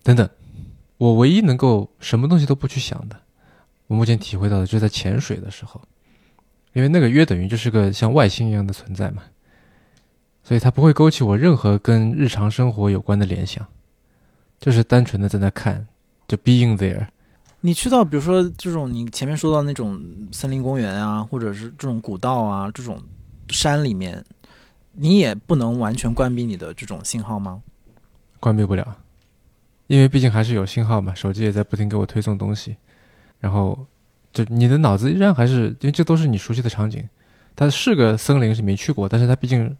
等等。我唯一能够什么东西都不去想的，我目前体会到的，就在潜水的时候，因为那个约等于就是个像外星一样的存在嘛，所以它不会勾起我任何跟日常生活有关的联想，就是单纯的在那看，就 being there。你去到比如说这种你前面说到那种森林公园啊，或者是这种古道啊，这种山里面。你也不能完全关闭你的这种信号吗？关闭不了，因为毕竟还是有信号嘛，手机也在不停给我推送东西。然后，就你的脑子依然还是，因为这都是你熟悉的场景。它是个森林，是没去过，但是它毕竟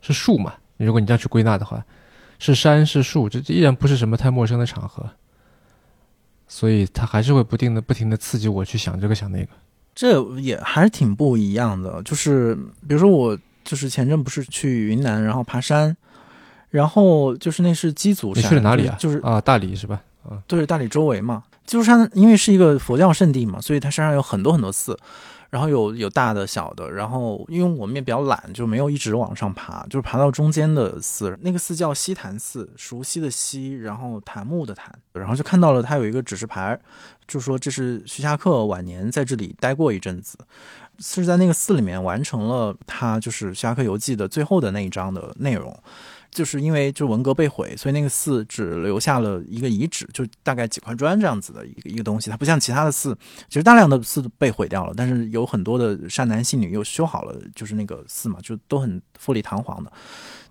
是树嘛。如果你这样去归纳的话，是山是树，这依然不是什么太陌生的场合。所以它还是会不定的、不停的刺激我去想这个想那个。这也还是挺不一样的，就是比如说我。就是前阵不是去云南，然后爬山，然后就是那是鸡足山。你去了哪里啊？就是啊，大理是吧？啊，对，大理周围嘛。鸡足山因为是一个佛教圣地嘛，所以它山上有很多很多寺，然后有有大的小的。然后因为我们也比较懒，就没有一直往上爬，就是爬到中间的寺。那个寺叫西坛寺，熟悉的西，然后檀木的檀，然后就看到了它有一个指示牌，就说这是徐霞客晚年在这里待过一阵子。是在那个寺里面完成了他就是《侠客游记》的最后的那一章的内容，就是因为就文革被毁，所以那个寺只留下了一个遗址，就大概几块砖这样子的一个一个东西。它不像其他的寺，其实大量的寺被毁掉了，但是有很多的善男信女又修好了，就是那个寺嘛，就都很富丽堂皇的。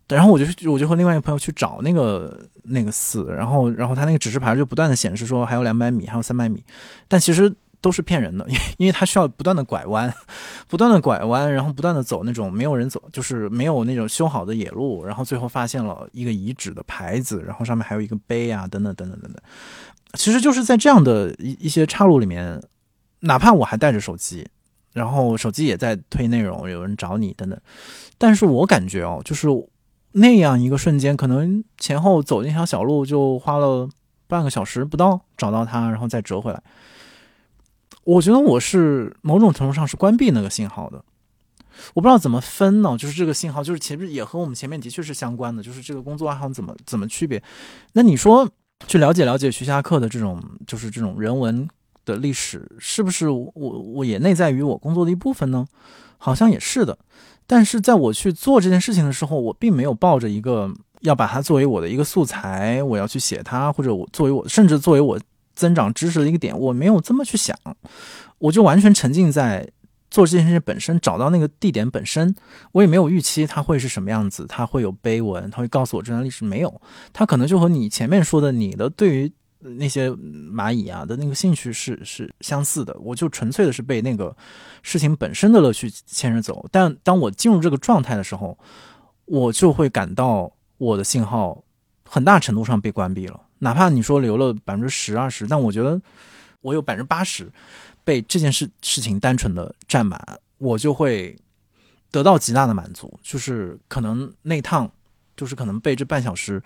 然后我就我就和另外一个朋友去找那个那个寺，然后然后他那个指示牌就不断的显示说还有两百米，还有三百米，但其实。都是骗人的，因 因为他需要不断的拐弯，不断的拐弯，然后不断的走那种没有人走，就是没有那种修好的野路，然后最后发现了一个遗址的牌子，然后上面还有一个碑啊，等等等等等等。其实就是在这样的一一些岔路里面，哪怕我还带着手机，然后手机也在推内容，有人找你等等，但是我感觉哦，就是那样一个瞬间，可能前后走那条小路就花了半个小时不到找到它，然后再折回来。我觉得我是某种程度上是关闭那个信号的，我不知道怎么分呢？就是这个信号，就是其实也和我们前面的确是相关的，就是这个工作爱好怎么怎么区别？那你说去了解了解徐霞客的这种就是这种人文的历史，是不是我我也内在于我工作的一部分呢？好像也是的。但是在我去做这件事情的时候，我并没有抱着一个要把它作为我的一个素材，我要去写它，或者我作为我甚至作为我。增长知识的一个点，我没有这么去想，我就完全沉浸在做这件事情本身，找到那个地点本身，我也没有预期它会是什么样子，它会有碑文，它会告诉我这段历史没有，它可能就和你前面说的你的对于那些蚂蚁啊的那个兴趣是是相似的，我就纯粹的是被那个事情本身的乐趣牵着走，但当我进入这个状态的时候，我就会感到我的信号很大程度上被关闭了，哪怕你说留了百分之十二十，但我觉得我有百分之八十被这件事事情单纯的占满，我就会得到极大的满足，就是可能那趟就是可能被这半小时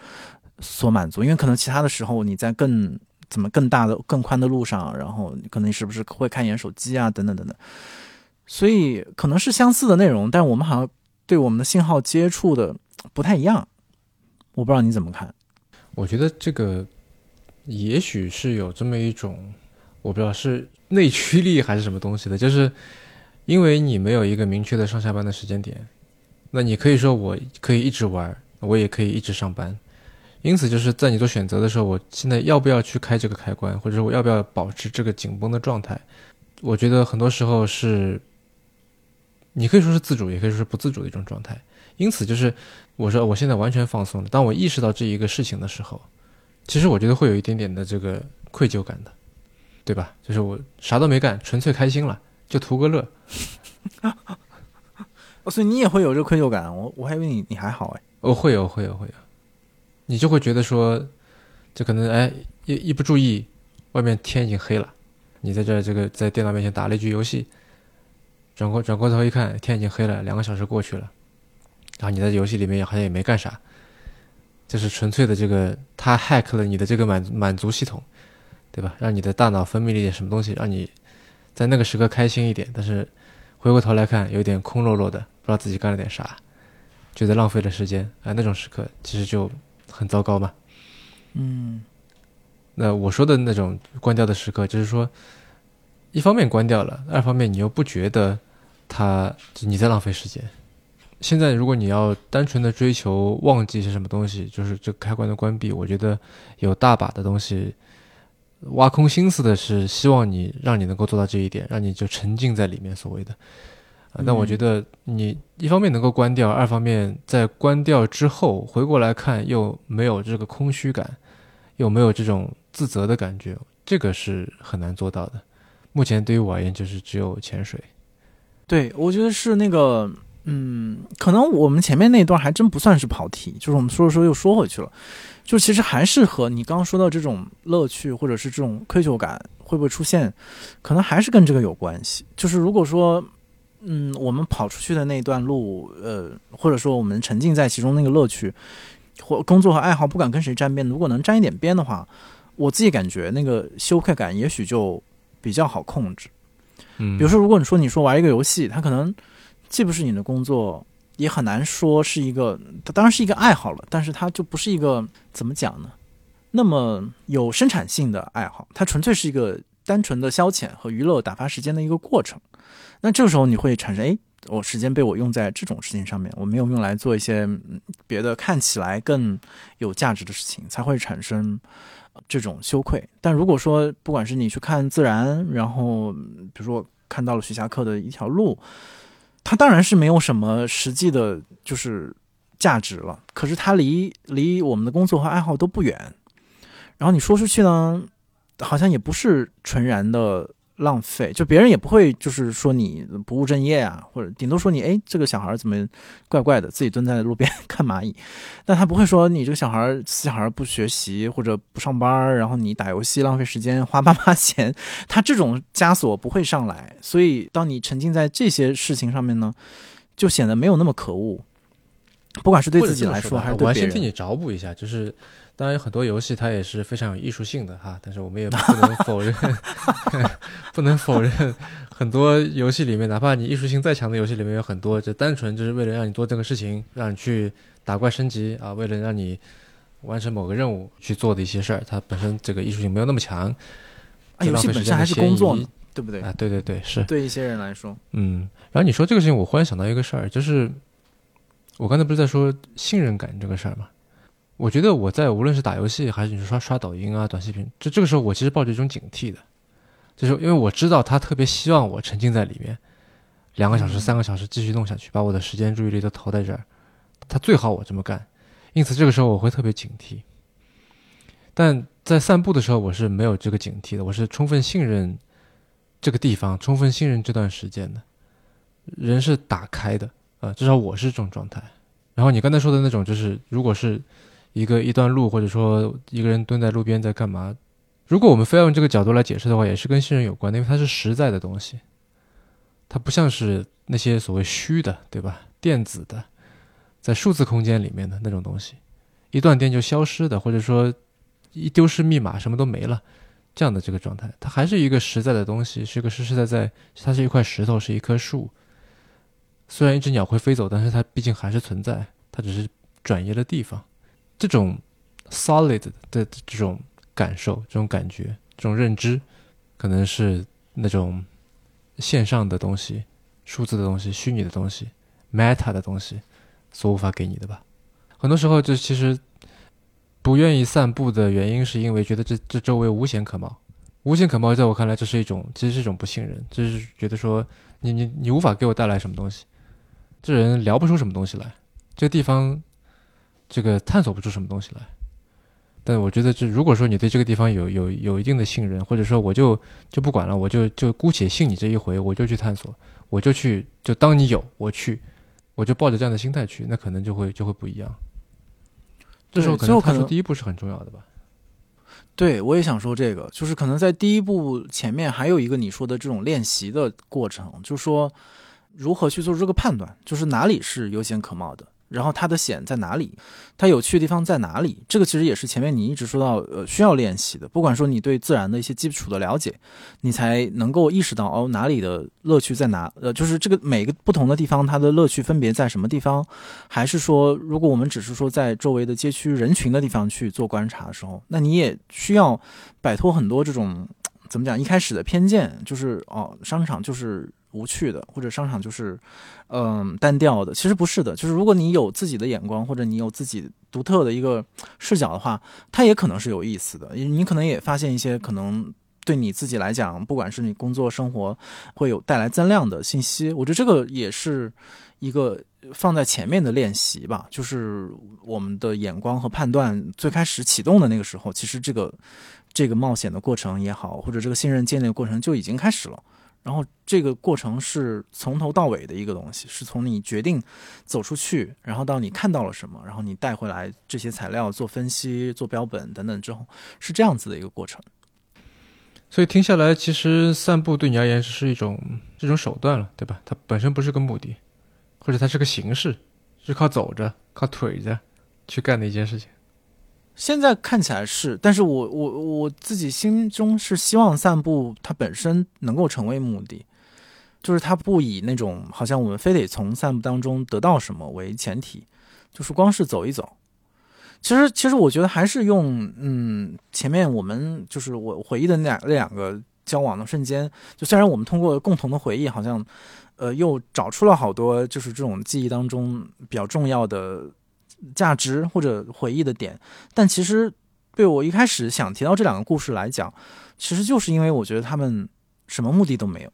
所满足，因为可能其他的时候你在更怎么更大的更宽的路上，然后可能你是不是会看一眼手机啊等等等等，所以可能是相似的内容，但我们好像对我们的信号接触的不太一样，我不知道你怎么看。我觉得这个也许是有这么一种，我不知道是内驱力还是什么东西的，就是因为你没有一个明确的上下班的时间点，那你可以说我可以一直玩，我也可以一直上班，因此就是在你做选择的时候，我现在要不要去开这个开关，或者说我要不要保持这个紧绷的状态，我觉得很多时候是，你可以说是自主，也可以说是不自主的一种状态。因此就是我说我现在完全放松了。当我意识到这一个事情的时候，其实我觉得会有一点点的这个愧疚感的，对吧？就是我啥都没干，纯粹开心了，就图个乐。哦，所以你也会有这个愧疚感？我我还以为你你还好哎。哦，会有会有会有，你就会觉得说，这可能哎一一不注意，外面天已经黑了，你在这这个在电脑面前打了一局游戏，转过转过头一看，天已经黑了，两个小时过去了。然后你在游戏里面好像也没干啥，就是纯粹的这个他 hack 了你的这个满满足系统，对吧？让你的大脑分泌了一点什么东西，让你在那个时刻开心一点。但是回过头来看，有点空落落的，不知道自己干了点啥，觉得浪费了时间啊。那种时刻其实就很糟糕嘛。嗯，那我说的那种关掉的时刻，就是说，一方面关掉了，二方面你又不觉得他你在浪费时间。现在，如果你要单纯的追求忘记是什么东西，就是这开关的关闭，我觉得有大把的东西挖空心思的是希望你让你能够做到这一点，让你就沉浸在里面。所谓的啊，那我觉得你一方面能够关掉，二方面在关掉之后回过来看又没有这个空虚感，又没有这种自责的感觉，这个是很难做到的。目前对于我而言，就是只有潜水。对，我觉得是那个。嗯，可能我们前面那段还真不算是跑题，就是我们说着说又说回去了，就其实还是和你刚刚说到这种乐趣或者是这种愧疚感会不会出现，可能还是跟这个有关系。就是如果说，嗯，我们跑出去的那段路，呃，或者说我们沉浸在其中那个乐趣或工作和爱好不敢跟谁沾边，如果能沾一点边的话，我自己感觉那个羞愧感也许就比较好控制。嗯，比如说，如果你说你说玩一个游戏，它可能。既不是你的工作，也很难说是一个，它当然是一个爱好了，但是它就不是一个怎么讲呢？那么有生产性的爱好，它纯粹是一个单纯的消遣和娱乐、打发时间的一个过程。那这个时候你会产生，哎，我时间被我用在这种事情上面，我没有用来做一些别的看起来更有价值的事情，才会产生这种羞愧。但如果说不管是你去看自然，然后比如说看到了徐霞客的一条路。它当然是没有什么实际的，就是价值了。可是它离离我们的工作和爱好都不远。然后你说出去呢，好像也不是纯然的。浪费，就别人也不会，就是说你不务正业啊，或者顶多说你，哎，这个小孩怎么怪怪的，自己蹲在路边 看蚂蚁，但他不会说你这个小孩小孩不学习或者不上班，然后你打游戏浪费时间花爸妈钱，他这种枷锁不会上来，所以当你沉浸在这些事情上面呢，就显得没有那么可恶，不管是对自己来说还是对别人。我先替你找补一下，就是。当然，有很多游戏它也是非常有艺术性的哈，但是我们也不能否认，不能否认很多游戏里面，哪怕你艺术性再强的游戏里面，有很多就单纯就是为了让你做这个事情，让你去打怪升级啊，为了让你完成某个任务去做的一些事儿，它本身这个艺术性没有那么强。啊，游戏本身还是工作，对不对？啊，对对对，是对一些人来说，嗯。然后你说这个事情，我忽然想到一个事儿，就是我刚才不是在说信任感这个事儿吗？我觉得我在无论是打游戏还是你说刷刷抖音啊、短视频，就这个时候我其实抱着一种警惕的，就是因为我知道他特别希望我沉浸在里面，两个小时、三个小时继续弄下去，把我的时间注意力都投在这儿，他最好我这么干，因此这个时候我会特别警惕。但在散步的时候，我是没有这个警惕的，我是充分信任这个地方，充分信任这段时间的。人是打开的啊、至少我是这种状态。然后你刚才说的那种，就是如果是一个一段路，或者说一个人蹲在路边在干嘛，如果我们非要用这个角度来解释的话，也是跟信任有关的，因为它是实在的东西，它不像是那些所谓虚的，对吧？电子的，在数字空间里面的那种东西，一断电就消失的，或者说一丢失密码什么都没了，这样的这个状态，它还是一个实在的东西，是个实实在在，它是一块石头，是一棵树。虽然一只鸟会飞走，但是它毕竟还是存在，它只是转移了地方。这种 solid 的这种感受、这种感觉、这种认知，可能是那种线上的东西、数字的东西、虚拟的东西、meta 的东西所无法给你的吧。很多时候，就其实不愿意散步的原因，是因为觉得这这周围无险可冒。无险可冒，在我看来，这是一种其实是一种不信任，就是觉得说你你你无法给我带来什么东西，这人聊不出什么东西来，这地方这个探索不出什么东西来。但我觉得，这如果说你对这个地方有有有一定的信任，或者说我就就不管了，我就就姑且信你这一回，我就去探索，我就去就当你有我去，我就抱着这样的心态去，那可能就会就会不一样。这时候可能探索最后可能第一步是很重要的吧。对，我也想说这个，就是可能在第一步前面还有一个你说的这种练习的过程，就是说如何去做出这个判断，就是哪里是优先可冒的，然后它的险在哪里，它有趣的地方在哪里，这个其实也是前面你一直说到呃需要练习的，不管说你对自然的一些基础的了解，你才能够意识到哦哪里的乐趣在哪，呃就是这个每个不同的地方它的乐趣分别在什么地方，还是说如果我们只是说在周围的街区人群的地方去做观察的时候，那你也需要摆脱很多这种怎么讲一开始的偏见，就是哦商场就是无趣的，或者商场就是嗯、单调的。其实不是的，就是如果你有自己的眼光，或者你有自己独特的一个视角的话，它也可能是有意思的。你可能也发现一些可能。对你自己来讲，不管是你工作生活，会有带来增量的信息。我觉得这个也是一个放在前面的练习吧，就是我们的眼光和判断最开始启动的那个时候，其实这个这个冒险的过程也好，或者这个信任建立的过程就已经开始了。然后这个过程是从头到尾的一个东西，是从你决定走出去，然后到你看到了什么，然后你带回来这些材料做分析、做标本等等之后，是这样子的一个过程。所以听下来，其实散步对你而言是一种这种手段了，对吧？它本身不是个目的，或者它是个形式，是靠走着、靠腿着去干的一件事情。现在看起来是，但是我我我自己心中是希望散步它本身能够成为目的，就是它不以那种好像我们非得从散步当中得到什么为前提，就是光是走一走。其实其实我觉得还是用嗯前面我们就是我回忆的那两那两个交往的瞬间，就虽然我们通过共同的回忆，好像呃又找出了好多就是这种记忆当中比较重要的价值或者回忆的点，但其实对我一开始想提到这两个故事来讲，其实就是因为我觉得他们什么目的都没有，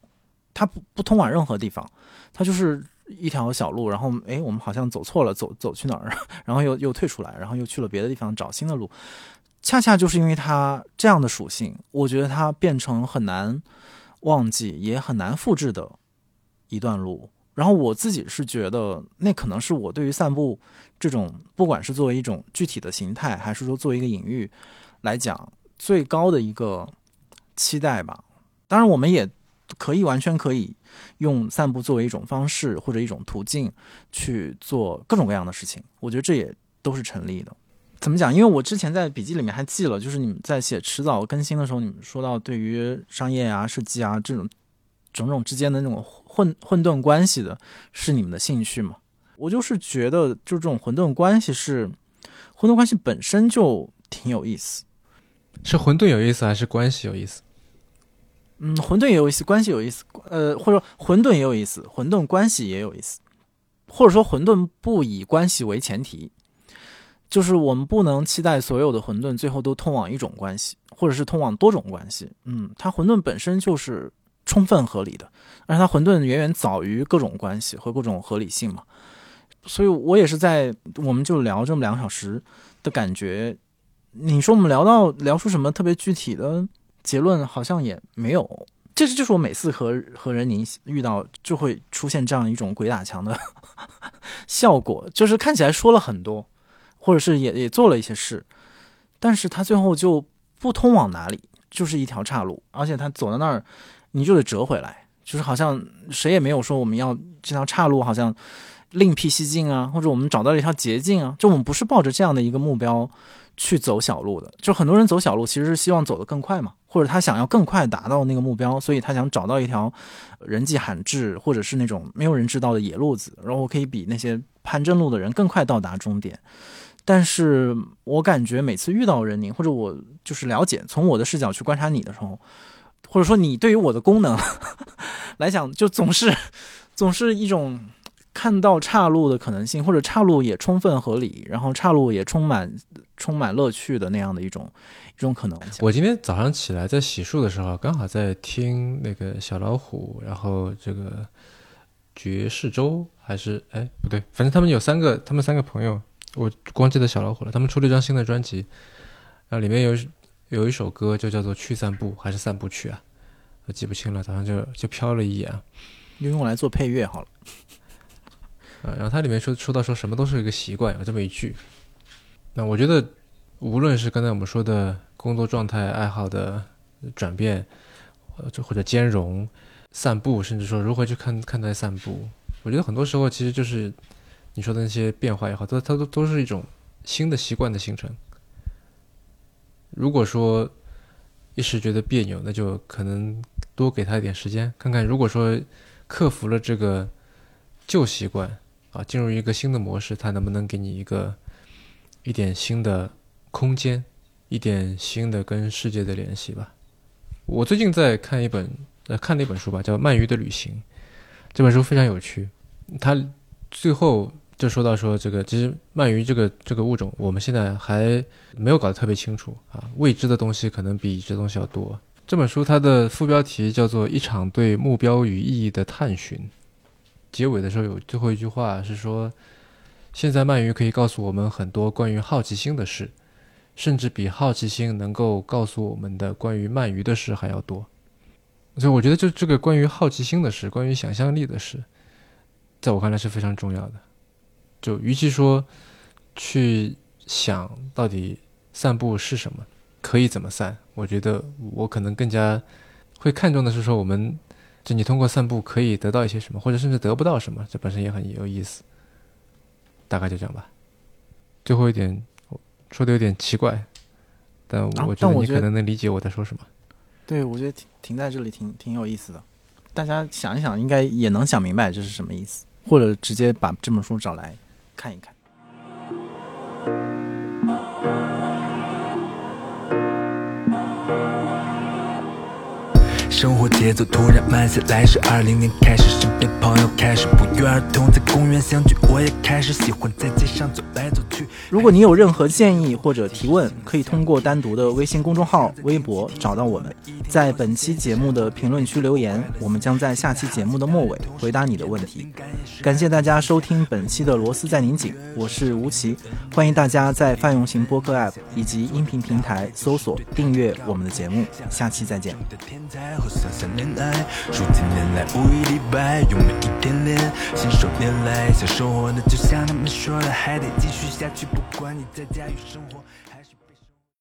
它不不通往任何地方，它就是一条小路，然后诶，我们好像走错了，走走去哪儿，然后又又退出来，然后又去了别的地方找新的路。恰恰就是因为它这样的属性，我觉得它变成很难忘记，也很难复制的一段路。然后我自己是觉得，那可能是我对于散步这种，不管是作为一种具体的形态，还是说作为一个隐喻来讲，最高的一个期待吧。当然，我们也可以完全可以用散步作为一种方式或者一种途径去做各种各样的事情。我觉得这也都是成立的。怎么讲？因为我之前在笔记里面还记了，就是你们在写迟早更新的时候，你们说到对于商业啊、设计啊这种种种之间的那种混混沌关系的，是你们的兴趣嘛？我就是觉得，就这种混沌关系是混沌关系本身就挺有意思。是混沌有意思，还是关系有意思？嗯，混沌也有意思，关系有意思，呃，或者说混沌也有意思，混沌关系也有意思，或者说混沌不以关系为前提，就是我们不能期待所有的混沌最后都通往一种关系，或者是通往多种关系。嗯，它混沌本身就是充分合理的，而且它混沌远远早于各种关系和各种合理性嘛。所以我也是在，我们就聊这么两小时的感觉。你说我们聊到聊出什么特别具体的结论，好像也没有。这是就是我每次和和人宁遇到，就会出现这样一种鬼打墙的 效果，就是看起来说了很多，或者是也也做了一些事，但是他最后就不通往哪里，就是一条岔路，而且他走到那儿，你就得折回来，就是好像谁也没有说我们要这条岔路，好像另辟蹊径啊，或者我们找到了一条捷径啊，就我们不是抱着这样的一个目标。去走小路的，就很多人走小路，其实是希望走得更快嘛，或者他想要更快达到那个目标，所以他想找到一条人迹罕至，或者是那种没有人知道的野路子，然后可以比那些攀正路的人更快到达终点。但是我感觉每次遇到人宁，或者我就是了解，从我的视角去观察你的时候，或者说你对于我的功能 来讲，就总是总是一种。看到岔路的可能性，或者岔路也充分合理，然后岔路也充满充满乐趣的那样的一种一种可能性。我今天早上起来在洗漱的时候，刚好在听那个小老虎，然后这个爵士周还是哎不对，反正他们有三个，他们三个朋友，我光记得小老虎了。他们出了一张新的专辑，然后里面有有一首歌就叫做《去散步》还是《散步去》啊，我记不清了。早上就就瞟了一眼，就用来做配乐好了。啊，然后它里面说说到说什么都是一个习惯，有这么一句。那我觉得，无论是刚才我们说的工作状态、爱好的转变，呃，就或者兼容、散步，甚至说如何去看看待散步，我觉得很多时候其实就是你说的那些变化也好，都它都都是一种新的习惯的形成。如果说一时觉得别扭，那就可能多给他一点时间，看看如果说克服了这个旧习惯。啊，进入一个新的模式，它能不能给你一个一点新的空间，一点新的跟世界的联系吧？我最近在看一本呃看那本书吧，叫《鳗鱼的旅行》。这本书非常有趣，它最后就说到说这个其实鳗鱼这个这个物种，我们现在还没有搞得特别清楚啊，未知的东西可能比已知东西要多。这本书它的副标题叫做《一场对目标与意义的探寻》。结尾的时候有最后一句话是说：“现在鳗鱼可以告诉我们很多关于好奇心的事，甚至比好奇心能够告诉我们的关于鳗鱼的事还要多。”所以我觉得，就这个关于好奇心的事，关于想象力的事，在我看来是非常重要的。就与其说去想到底散步是什么，可以怎么散，我觉得我可能更加会看重的是说我们。就你通过散步可以得到一些什么，或者甚至得不到什么，这本身也很有意思。大概就这样吧。最后一点说的有点奇怪，但我觉得你可能能理解我在说什么。对，我觉得停停在这里挺挺有意思的。大家想一想，应该也能想明白这是什么意思，或者直接把这本书找来看一看。生活节奏突然慢下来，是二零年开始，身边朋友开始不约而同在公园相聚，我也开始喜欢在街上走来走去。如果你有任何建议或者提问，可以通过单独的微信公众号、微博找到我们，在本期节目的评论区留言，我们将在下期节目的末尾回答你的问题。感谢大家收听本期的螺丝在拧紧，我是吴奇，欢迎大家在泛用型播客 App 以及音频平台搜索订阅我们的节目，下期再见。三三恋爱，数几年来无一例外，用每一天练，信手拈来，想生活的就像他们说的，还得继续下去，不管你在家与生活，